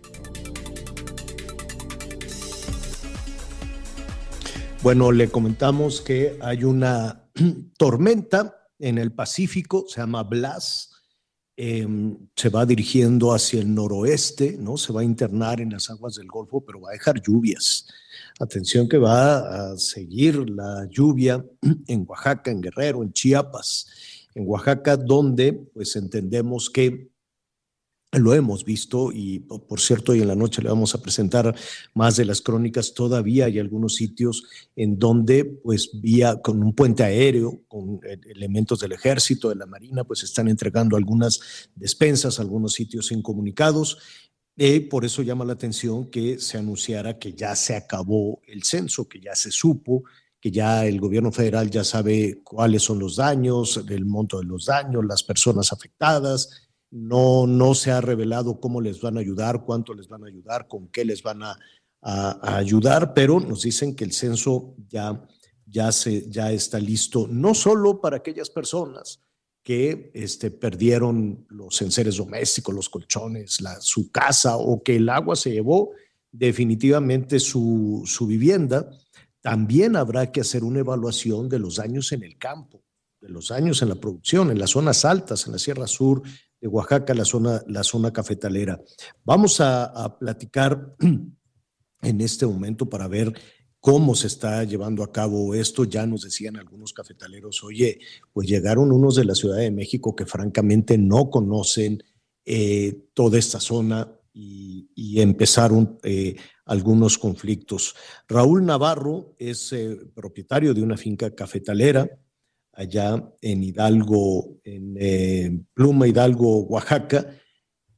Bueno, le comentamos que hay una tormenta en el Pacífico, se llama Blas, em, se va dirigiendo hacia el noroeste, ¿no? Se va a internar en las aguas del Golfo, pero va a dejar lluvias. Atención que va a seguir la lluvia en Oaxaca, en Guerrero, en Chiapas. En Oaxaca, donde pues entendemos que lo hemos visto y por cierto, hoy en la noche le vamos a presentar más de las crónicas. Todavía hay algunos sitios en donde, pues, vía con un puente aéreo, con eh, elementos del ejército, de la marina, pues están entregando algunas despensas, algunos sitios incomunicados. Y por eso llama la atención que se anunciara que ya se acabó el censo, que ya se supo, que ya el gobierno federal ya sabe cuáles son los daños, el monto de los daños, las personas afectadas no, no se ha revelado cómo les van a ayudar, cuánto les van a ayudar, con qué les van a, ayudar, pero nos dicen que el censo ya, ya, se, ya está listo, no solo para aquellas personas que este, perdieron los enseres domésticos, los colchones, la, su casa o que el agua se llevó definitivamente su, su vivienda, también habrá que hacer una evaluación de los daños en el campo, de los daños en la producción, en las zonas altas, en la Sierra Sur, de Oaxaca, la zona, la zona cafetalera. Vamos a, platicar en este momento para ver cómo se está llevando a cabo esto. Ya nos decían algunos cafetaleros, oye, pues llegaron unos de la Ciudad de México que francamente no conocen eh, toda esta zona y, empezaron eh, algunos conflictos. Raúl Navarro es eh, propietario de una finca cafetalera allá en Hidalgo, en eh, Pluma Hidalgo, Oaxaca,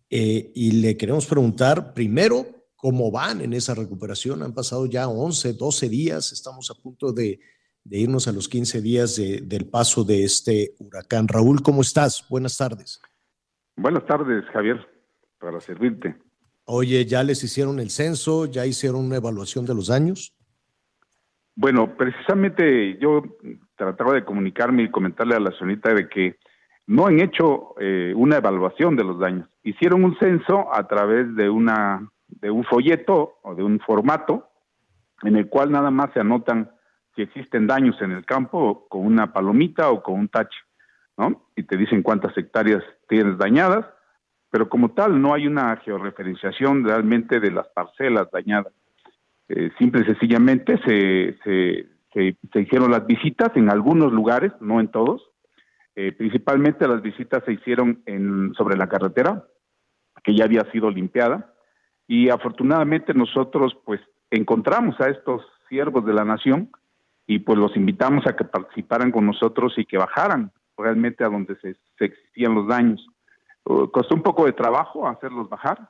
eh, y le queremos preguntar primero cómo van en esa recuperación. Han pasado ya 11, 12 días, estamos a punto de, irnos a los 15 días del paso de este huracán. Raúl, ¿cómo estás? Buenas tardes. Buenas tardes, Javier, para servirte. Oye, ¿ya les hicieron el censo? ¿Ya hicieron una evaluación de los daños? Bueno, precisamente yo trataba de comunicarme y comentarle a la señorita de que no han hecho eh, una evaluación de los daños. Hicieron un censo a través de una de un folleto o de un formato en el cual nada más se anotan si existen daños en el campo con una palomita o con un tache, ¿no? Y te dicen cuántas hectáreas tienes dañadas, pero como tal no hay una georreferenciación realmente de las parcelas dañadas. Eh, simple y sencillamente se, se, hicieron las visitas en algunos lugares, no en todos. Eh, principalmente las visitas se hicieron en, sobre la carretera, que ya había sido limpiada. Y afortunadamente nosotros pues encontramos a estos siervos de la nación y pues los invitamos a que participaran con nosotros y que bajaran realmente a donde se, se existían los daños. Uh, costó un poco de trabajo hacerlos bajar,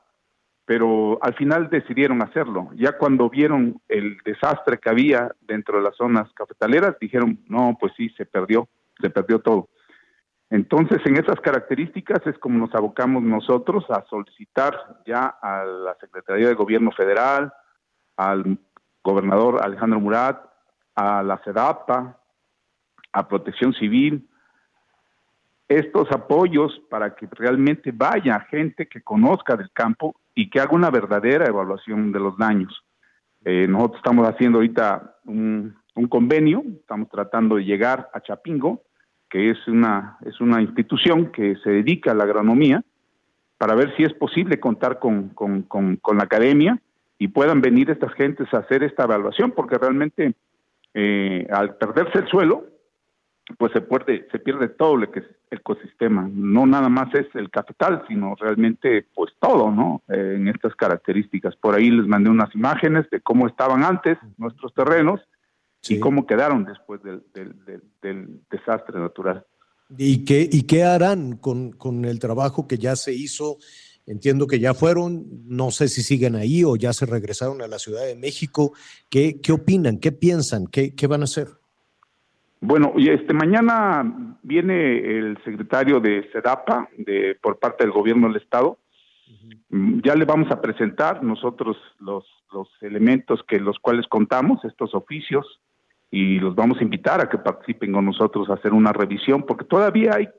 pero al final decidieron hacerlo. Ya cuando vieron el desastre que había dentro de las zonas cafetaleras, dijeron, no, pues sí, se perdió, se perdió todo. Entonces, en esas características es como nos abocamos nosotros a solicitar ya a la Secretaría de Gobierno Federal, al gobernador Alejandro Murat, a la CEDAPA, a Protección Civil, estos apoyos para que realmente vaya gente que conozca del campo y que haga una verdadera evaluación de los daños. Eh, nosotros estamos haciendo ahorita un, convenio, estamos tratando de llegar a Chapingo, que es una, es una institución que se dedica a la agronomía, para ver si es posible contar con, con, con, la academia y puedan venir estas gentes a hacer esta evaluación, porque realmente eh, al perderse el suelo, pues se pierde, se pierde todo lo que es el ecosistema. No nada más es el capital, sino realmente pues todo, ¿no? Eh, en estas características. Por ahí les mandé unas imágenes de cómo estaban antes nuestros terrenos y cómo quedaron después del, desastre natural. ¿Y qué, ¿Y qué harán con, con el trabajo que ya se hizo? Entiendo que ya fueron, no sé si siguen ahí o ya se regresaron a la Ciudad de México. ¿Qué, qué opinan? ¿Qué piensan? ¿Qué, qué van a hacer? Bueno, y este mañana viene el secretario de SEDAPA de por parte del gobierno del estado. Mm, Ya le vamos a presentar nosotros los elementos que los cuales contamos, estos oficios y los vamos a invitar a que participen con nosotros a hacer una revisión porque todavía hay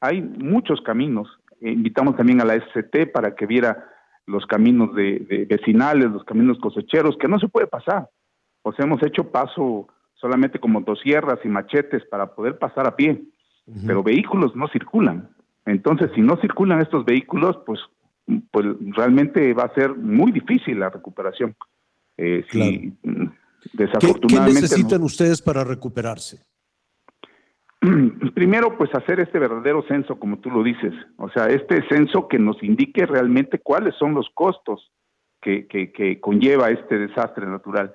hay muchos caminos. Eh, invitamos también a la SCT para que viera los caminos de, de vecinales, los caminos cosecheros que no se puede pasar. Sea, hemos hecho paso solamente con motosierras y machetes para poder pasar a pie, pero vehículos no circulan. Entonces, si no circulan estos vehículos, pues, pues realmente va a ser muy difícil la recuperación. Eh, si, mm, ¿Qué, qué desafortunadamente necesitan ustedes para recuperarse? Primero, pues hacer este verdadero censo, como tú lo dices. O sea, este censo que nos indique realmente cuáles son los costos que, que, que conlleva este desastre natural.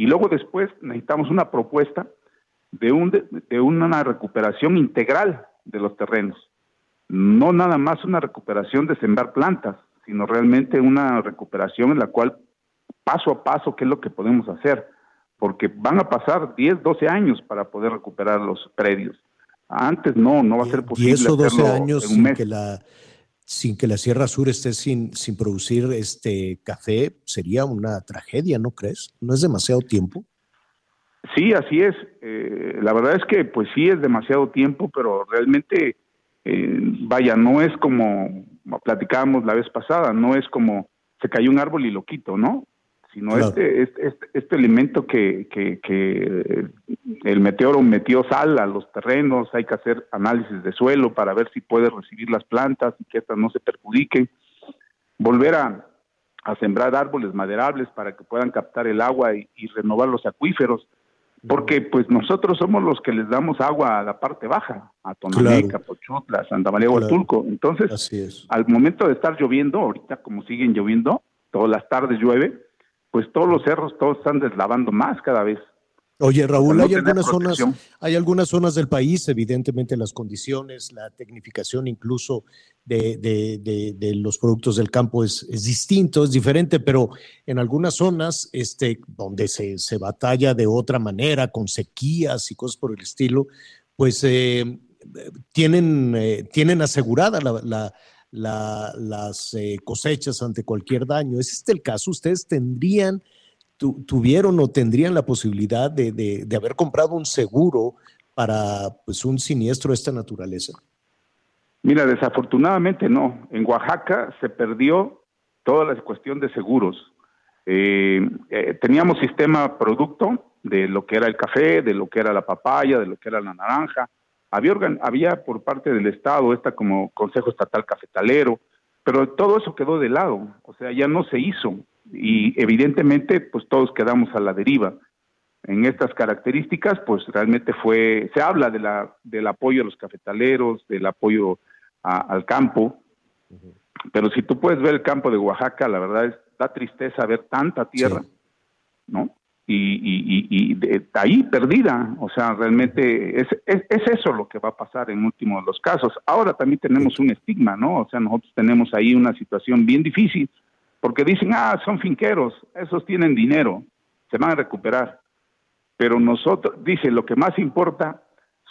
Y luego después necesitamos una propuesta de, un, de una recuperación integral de los terrenos. No nada más una recuperación de sembrar plantas, sino realmente una recuperación en la cual paso a paso qué es lo que podemos hacer, porque van a pasar 10, 12 años para poder recuperar los predios. Antes no, no va a ser posible 10 o 12 hacerlo años en un sin mes. que la sin que la Sierra Sur esté sin, sin producir este café sería una tragedia, ¿no crees? ¿No es demasiado tiempo? Sí, así es. Eh, la verdad es que pues sí es demasiado tiempo, pero realmente, eh, vaya, no es como platicábamos la vez pasada, no es como se cayó un árbol y lo quito, ¿no? Sino Claro. este, este, este, este elemento que, que, que el meteoro metió sal a los terrenos, hay que hacer análisis de suelo para ver si puede recibir las plantas y que estas no se perjudiquen, volver a, a sembrar árboles maderables para que puedan captar el agua y, y renovar los acuíferos, porque pues nosotros somos los que les damos agua a la parte baja, a Tonameca, Pochutla, Santa María Claro. Huatulco. Entonces, Así es. al momento de estar lloviendo, ahorita como siguen lloviendo, todas las tardes llueve, pues todos los cerros todos están deslavando más cada vez. Oye, Raúl, no hay algunas zonas, hay algunas zonas del país, evidentemente las condiciones, la tecnificación incluso de, de- de- de los productos del campo es, es distinto, es diferente, pero en algunas zonas este, donde se, se batalla de otra manera, con sequías y cosas por el estilo, pues eh, tienen, eh, tienen asegurada la- la- la- las eh, cosechas ante cualquier daño. ¿Es este el caso? ¿Ustedes tendrían tu- tuvieron o tendrían la posibilidad de, de- de haber comprado un seguro para pues, un siniestro de esta naturaleza? Mira, desafortunadamente no. En Oaxaca se perdió toda la cuestión de seguros. Eh, eh, teníamos sistema producto de lo que era el café, de lo que era la papaya, de lo que era la naranja. Había, organ- había por parte del Estado esta como Consejo Estatal Cafetalero, pero todo eso quedó de lado, o sea, ya no se hizo y evidentemente pues todos quedamos a la deriva. En estas características pues realmente fue, se habla de la, del apoyo a los cafetaleros, del apoyo a- al campo, pero si tú puedes ver el campo de Oaxaca, la verdad es, da tristeza ver tanta tierra, ¿no? Y, y, y, y de ahí perdida, o sea, realmente es, es, es eso lo que va a pasar en último de los casos. Ahora también tenemos un estigma, ¿no? O sea, nosotros tenemos ahí una situación bien difícil, porque dicen, ah, son finqueros, esos tienen dinero, se van a recuperar. Pero nosotros, dice, lo que más importa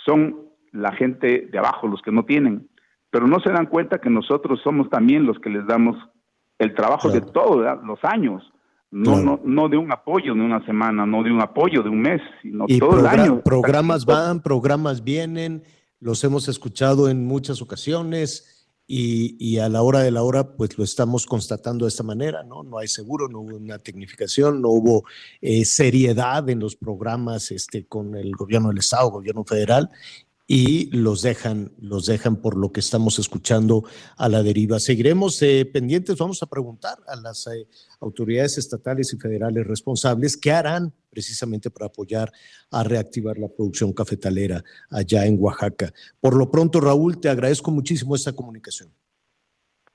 son la gente de abajo, los que no tienen. Pero no se dan cuenta que nosotros somos también los que les damos el trabajo de todos los años. No, no, no de un apoyo de una semana, no de un apoyo de un mes, sino Y todo el año. programas van, programas vienen, los hemos escuchado en muchas ocasiones y, y a la hora de la hora pues lo estamos constatando de esta manera, ¿no? No hay seguro, no hubo una tecnificación, no hubo eh, seriedad en los programas este, con el gobierno del Estado, gobierno federal y los dejan, los dejan por lo que estamos escuchando a la deriva. Seguiremos eh, pendientes, vamos a preguntar a las eh, autoridades estatales y federales responsables qué harán precisamente para apoyar a reactivar la producción cafetalera allá en Oaxaca. Por lo pronto, Raúl, te agradezco muchísimo esta comunicación.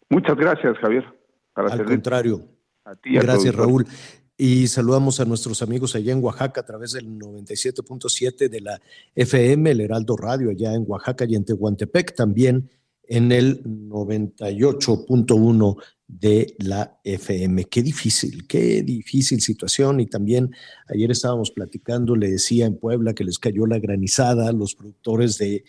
Muchas gracias, Javier. Para Al contrario. A ti a Gracias, auditorio. Raúl. Y saludamos a nuestros amigos allá en Oaxaca a través del 97.7 de la FM, el Heraldo Radio, allá en Oaxaca y en Tehuantepec, también en el 98.1 de la FM. Qué difícil, qué difícil situación. Y también ayer estábamos platicando, le decía en Puebla que les cayó la granizada, los productores de,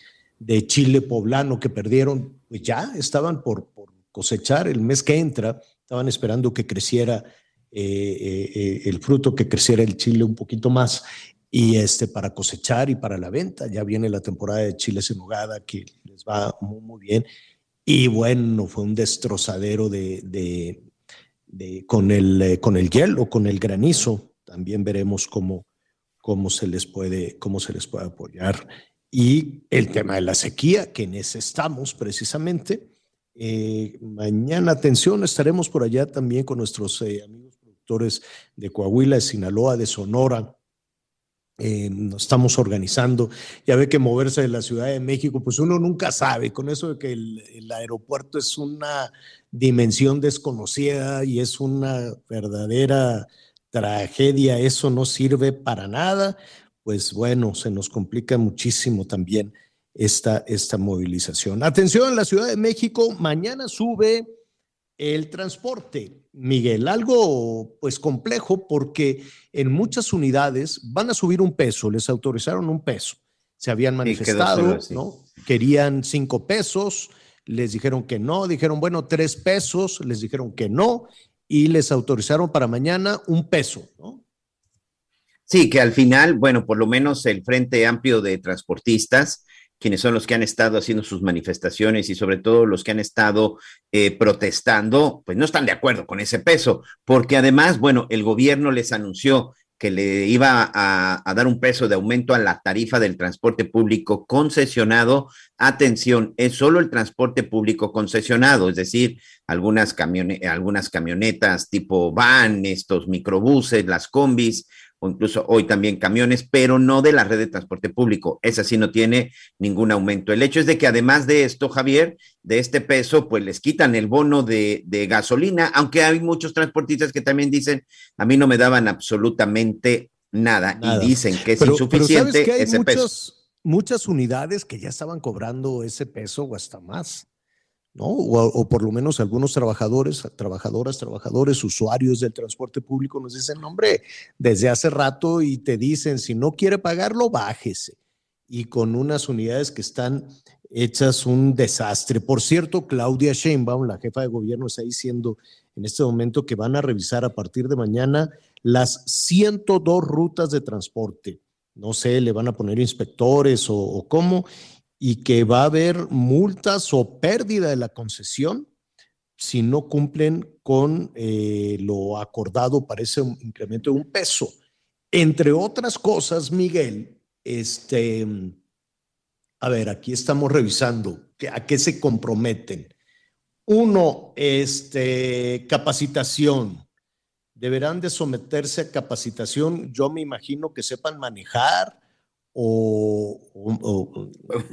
chile poblano que perdieron, pues ya estaban por, cosechar el mes que entra, estaban esperando que creciera eh, eh, eh, el fruto, que creciera el chile un poquito más y este para cosechar y para la venta. Ya viene la temporada de chiles en nogada que les va muy, muy bien. Y bueno, fue un destrozadero de, con, el, eh, con el hielo, con el granizo. También veremos cómo, cómo, se les puede, cómo se les puede apoyar. Y el tema de la sequía, que en ese estamos precisamente. Eh, mañana, atención, estaremos por allá también con nuestros eh, amigos de Coahuila, de Sinaloa, de Sonora, eh, nos estamos organizando. Ya ve que moverse de la Ciudad de México, pues uno nunca sabe, con eso de que el, aeropuerto es una dimensión desconocida y es una verdadera tragedia, eso no sirve para nada, pues bueno, se nos complica muchísimo también esta, esta movilización. Atención, la Ciudad de México mañana sube el transporte. Miguel, algo pues complejo porque en muchas unidades van a subir un peso, les autorizaron un peso, se habían manifestado, ¿no? Querían cinco pesos, les dijeron que no, dijeron, bueno, tres pesos, les dijeron que no y les autorizaron para mañana un peso, ¿no? Sí, que al final, bueno, por lo menos el Frente Amplio de Transportistas quienes son los que han estado haciendo sus manifestaciones y sobre todo los que han estado eh, protestando, pues no están de acuerdo con ese peso, porque además, bueno, el gobierno les anunció que le iba a, dar un peso de aumento a la tarifa del transporte público concesionado. Atención, es solo el transporte público concesionado, es decir, algunas, algunas camionetas tipo van, estos microbuses, las combis, o incluso hoy también camiones, pero no de la red de transporte público. Esa sí no tiene ningún aumento. El hecho es de que además de esto, Javier, de este peso, pues les quitan el bono de, gasolina, aunque hay muchos transportistas que también dicen, a mí no me daban absolutamente nada, y dicen que es insuficiente que hay ese peso. Muchas unidades que ya estaban cobrando ese peso o hasta más. ¿No? O, por lo menos algunos trabajadores, trabajadoras, trabajadores, usuarios del transporte público nos dicen, hombre, desde hace rato y te dicen, si no quiere pagarlo, bájese. Y con unas unidades que están hechas un desastre. Por cierto, Claudia Sheinbaum, la jefa de gobierno, está diciendo en este momento que van a revisar a partir de mañana las 102 rutas de transporte. No sé, le van a poner inspectores o, o cómo y que va a haber multas o pérdida de la concesión si no cumplen con eh, lo acordado para ese incremento de un peso. Entre otras cosas, Miguel, este, a ver, aquí estamos revisando a qué se comprometen. Uno, este, capacitación. Deberán de someterse a capacitación, yo me imagino que sepan manejar, o,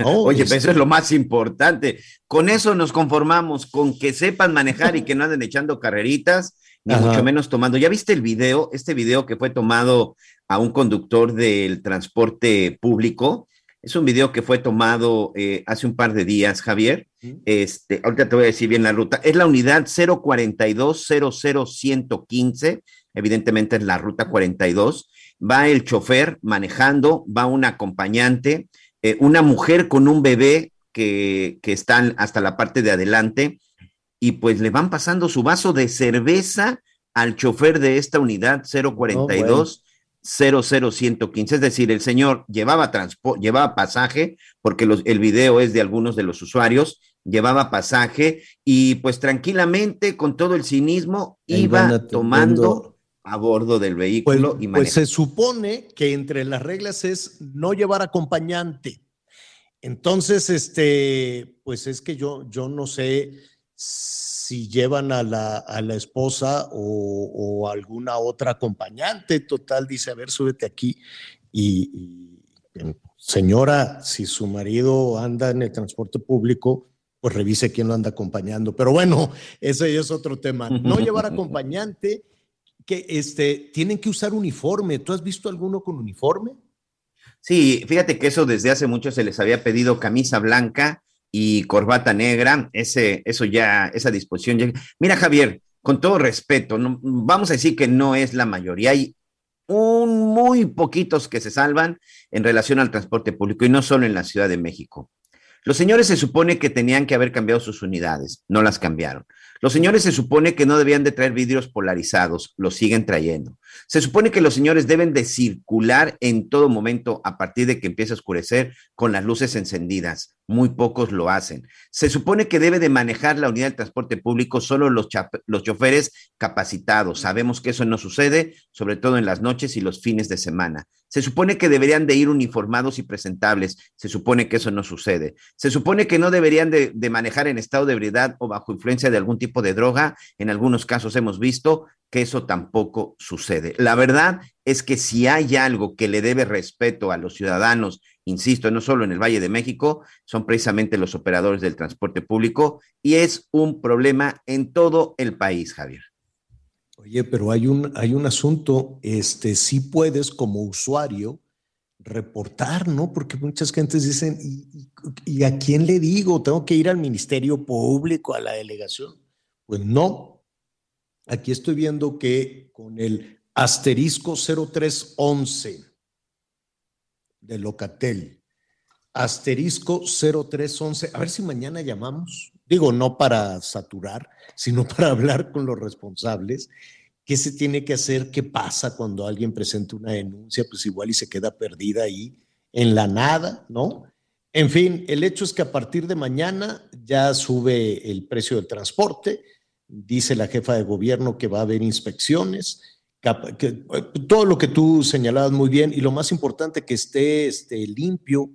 Oye, eso es lo más importante. Con eso nos conformamos, con que sepan manejar y que no anden echando carreritas, ni mucho menos tomando. ¿Ya viste el video? Este video que fue tomado a un conductor del transporte público. Es un video que fue tomado eh, hace un par de días, Javier. Este, ahorita te voy a decir bien la ruta. Es la unidad 042 00115. Evidentemente es la ruta 42 va el chofer manejando, va un acompañante, eh, una mujer con un bebé que, que están hasta la parte de adelante y pues le van pasando su vaso de cerveza al chofer de esta unidad 042. 00115, es decir, el señor llevaba, llevaba pasaje, porque el video es de algunos de los usuarios, llevaba pasaje y pues tranquilamente, con todo el cinismo, iba tomando a bordo del vehículo pues, y Pues se supone que entre las reglas es no llevar acompañante. Entonces, este, pues es que yo, yo no sé si llevan a la, a la esposa o, alguna otra acompañante. Total, dice, a ver, súbete aquí. Y, señora, si su marido anda en el transporte público, pues revise quién lo anda acompañando. Pero bueno, ese es otro tema. No llevar acompañante que este, tienen que usar uniforme. ¿Tú has visto alguno con uniforme? Sí, fíjate que eso desde hace mucho se les había pedido camisa blanca y corbata negra, ese, eso ya, esa disposición. ya- Mira, Javier, con todo respeto, vamos a decir que no es la mayoría. Hay un muy poquitos que se salvan en relación al transporte público y no solo en la Ciudad de México. Los señores se supone que tenían que haber cambiado sus unidades, no las cambiaron. Los señores se supone que no debían de traer vidrios polarizados, los siguen trayendo. Se supone que los señores deben de circular en todo momento a partir de que empiece a oscurecer con las luces encendidas. Muy pocos lo hacen. Se supone que debe de manejar la unidad de transporte público solo los, los choferes capacitados. Sabemos que eso no sucede, sobre todo en las noches y los fines de semana. Se supone que deberían de ir uniformados y presentables. Se supone que eso no sucede. Se supone que no deberían de, manejar en estado de ebriedad o bajo influencia de algún tipo de droga. En algunos casos hemos visto que eso tampoco sucede. La verdad es que si hay algo que le debe respeto a los ciudadanos, insisto, no solo en el Valle de México, son precisamente los operadores del transporte público y es un problema en todo el país, Javier. Oye, pero hay un, hay un asunto, este, sí puedes como usuario reportar, ¿no? Porque muchas gentes dicen, ¿y, y- a quién le digo? ¿Tengo que ir al Ministerio Público, a la delegación? Pues no. Aquí estoy viendo que con el asterisco 0311 de Locatel, asterisco 0311, a ver si mañana llamamos, digo, no para saturar, sino para hablar con los responsables, qué se tiene que hacer, qué pasa cuando alguien presenta una denuncia, pues igual y se queda perdida ahí en la nada, ¿no? En fin, el hecho es que a partir de mañana ya sube el precio del transporte, dice la jefa de gobierno que va a haber inspecciones, que- eh, todo lo que tú señalabas muy bien y lo más importante que esté este, limpio,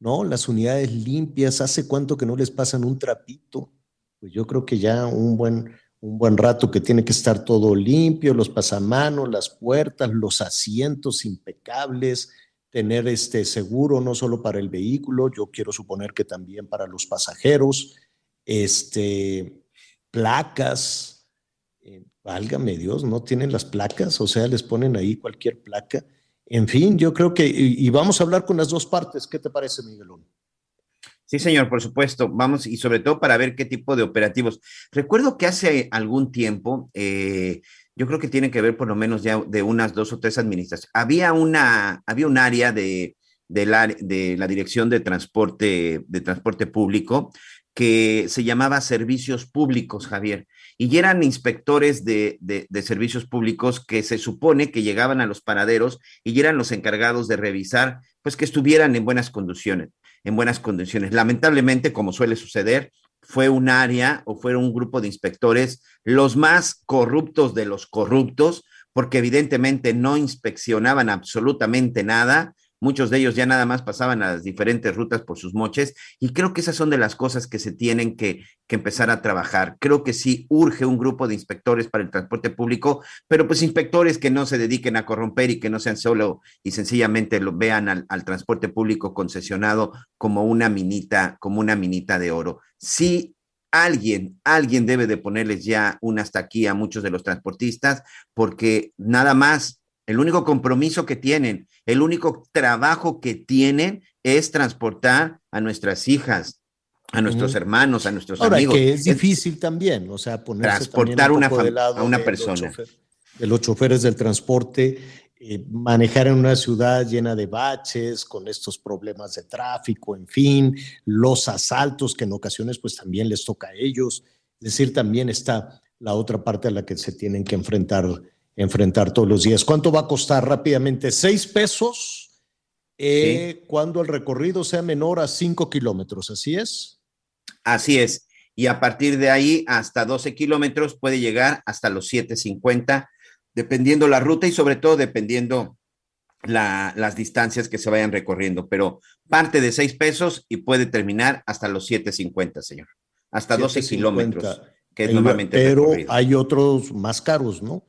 ¿no? Las unidades limpias, ¿hace cuánto que no les pasan un trapito? Pues yo creo que ya un buen, un buen rato que tiene que estar todo limpio, los pasamanos, las puertas, los asientos impecables, tener este seguro no solo para el vehículo, yo quiero suponer que también para los pasajeros, este, placas, eh, válgame Dios, no tienen las placas, o sea, les ponen ahí cualquier placa. En fin, yo creo que, y, vamos a hablar con las dos partes. ¿Qué te parece, Miguelón? Sí, señor, por supuesto. Vamos, y sobre todo para ver qué tipo de operativos. Recuerdo que hace algún tiempo, eh, yo creo que tiene que ver por lo menos ya de unas dos o tres administraciones. Había una, había un área de, de, la, de la Dirección de Transporte, de Transporte Público que se llamaba Servicios Públicos, Javier, y eran inspectores de, de, servicios públicos que se supone que llegaban a los paraderos y eran los encargados de revisar, pues que estuvieran en buenas condiciones, en buenas condiciones. Lamentablemente, como suele suceder, fue un área o fue un grupo de inspectores los más corruptos de los corruptos, porque evidentemente no inspeccionaban absolutamente nada, Muchos de ellos ya nada más pasaban a las diferentes rutas por sus moches y creo que esas son de las cosas que se tienen que, que, empezar a trabajar. Creo que sí urge un grupo de inspectores para el transporte público, pero pues inspectores que no se dediquen a corromper y que no sean solo y sencillamente lo vean al, al transporte público concesionado como una minita, como una minita de oro. Sí alguien, alguien debe de ponerles ya un hasta aquí a muchos de los transportistas, porque nada más el único compromiso que tienen, el único trabajo que tienen es transportar a nuestras hijas, a nuestros uh -huh. hermanos, a nuestros Ahora, amigos. que es difícil también, o sea, ponerse transportar un una, de lado a una de persona. Los chofer, de los choferes del transporte, eh, manejar en una ciudad llena de baches, con estos problemas de tráfico, en fin, los asaltos que en ocasiones pues también les toca a ellos. Es decir, también está la otra parte a la que se tienen que enfrentar enfrentar todos los días. ¿Cuánto va a costar rápidamente? ¿Seis pesos eh, sí. cuando el recorrido sea menor a cinco kilómetros? ¿Así es? Así es. Y a partir de ahí, hasta 12 kilómetros, puede llegar hasta los 7.50, dependiendo la ruta y sobre todo dependiendo la, las distancias que se vayan recorriendo. Pero parte de seis pesos y puede terminar hasta los 7.50, señor. Hasta 12 kilómetros, que es normalmente Pero recorrido. hay otros más caros, ¿no?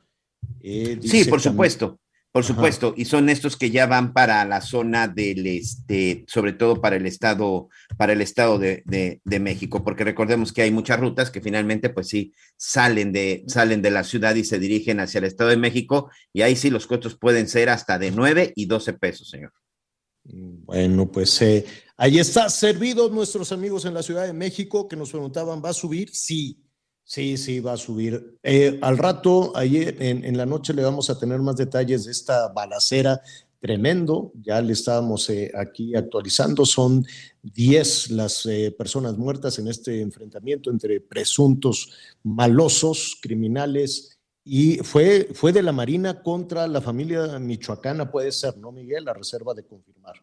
Eh, sí, por supuesto, por supuesto, Ajá. y son estos que ya van para la zona del este, sobre todo para el estado, para el estado de, de, de, México, porque recordemos que hay muchas rutas que finalmente, pues sí, salen de, salen de la ciudad y se dirigen hacia el estado de México, y ahí sí los costos pueden ser hasta de 9 y 12 pesos, señor. Bueno, pues eh, ahí está, servidos nuestros amigos en la Ciudad de México que nos preguntaban, ¿va a subir? Sí, sí, sí, va a subir. Eh, al rato, ayer en, en, la noche le vamos a tener más detalles de esta balacera tremendo, ya le estábamos eh, aquí actualizando, son 10 las eh, personas muertas en este enfrentamiento entre presuntos malosos, criminales, y fue, fue de la Marina contra la familia michoacana, puede ser, ¿no, Miguel? La reserva de confirmar.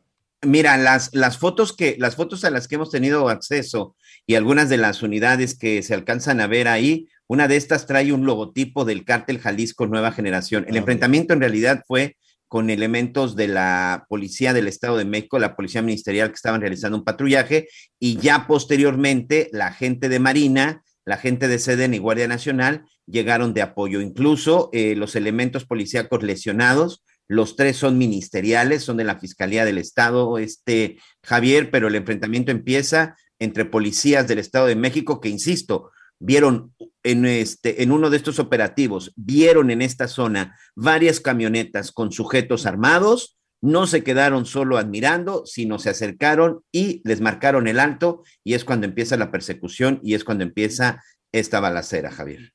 Mira, las, las fotos que, las fotos a las que hemos tenido acceso y algunas de las unidades que se alcanzan a ver ahí, una de estas trae un logotipo del cártel Jalisco Nueva Generación. El ah, enfrentamiento en realidad fue con elementos de la Policía del Estado de México, la Policía Ministerial que estaban realizando un patrullaje y ya posteriormente la gente de Marina, la gente de SEDEN y Guardia Nacional llegaron de apoyo. Incluso eh, los elementos policíacos lesionados, los tres son ministeriales, son de la Fiscalía del Estado, este Javier, pero el enfrentamiento empieza entre policías del Estado de México que, insisto, vieron en, este, en uno de estos operativos, vieron en esta zona varias camionetas con sujetos armados, no se quedaron solo admirando, sino se acercaron y les marcaron el alto y es cuando empieza la persecución y es cuando empieza esta balacera, Javier.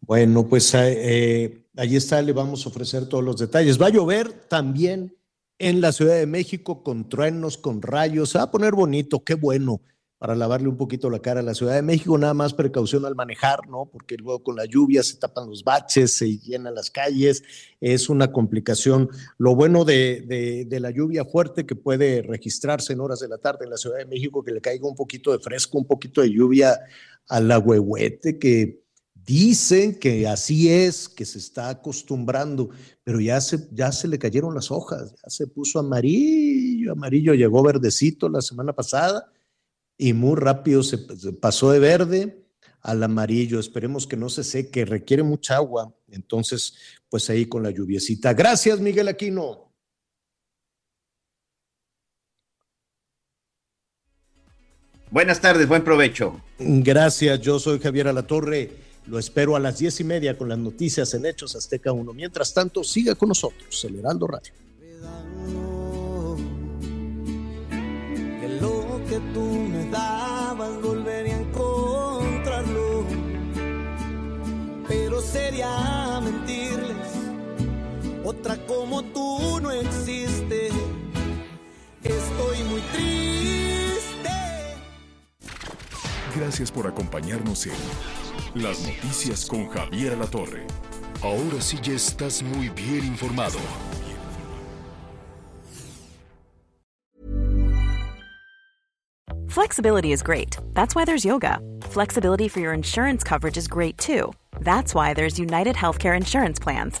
Bueno, pues eh, ahí está, le vamos a ofrecer todos los detalles. Va a llover también en la Ciudad de México con truenos, con rayos, se va a poner bonito, qué bueno para lavarle un poquito la cara a la Ciudad de México, nada más precaución al manejar, ¿no? Porque luego con la lluvia se tapan los baches, se llenan las calles, es una complicación. Lo bueno de, de, la lluvia fuerte que puede registrarse en horas de la tarde en la Ciudad de México, que le caiga un poquito de fresco, un poquito de lluvia a la huehuete, que dicen que así es, que se está acostumbrando, pero ya se, ya se le cayeron las hojas, ya se puso amarillo, amarillo, llegó verdecito la semana pasada y muy rápido se, pasó de verde al amarillo. Esperemos que no se seque, requiere mucha agua. Entonces, pues ahí con la lluviecita. Gracias, Miguel Aquino. Buenas tardes, buen provecho. Gracias, yo soy Javier Alatorre. Lo espero a las diez y media con las noticias en Hechos Azteca 1. Mientras tanto, siga con nosotros, el Heraldo Radio. que tú me dabas volvería a encontrarlo. Pero sería mentirles, otra como tú no existe. Estoy muy triste. Gracias por acompañarnos en Las Noticias con Javier La Torre. Ahora sí ya estás muy bien informado. Flexibility is great. That's why there's yoga. Flexibility for your insurance coverage is great too. That's why there's United Healthcare Insurance Plans.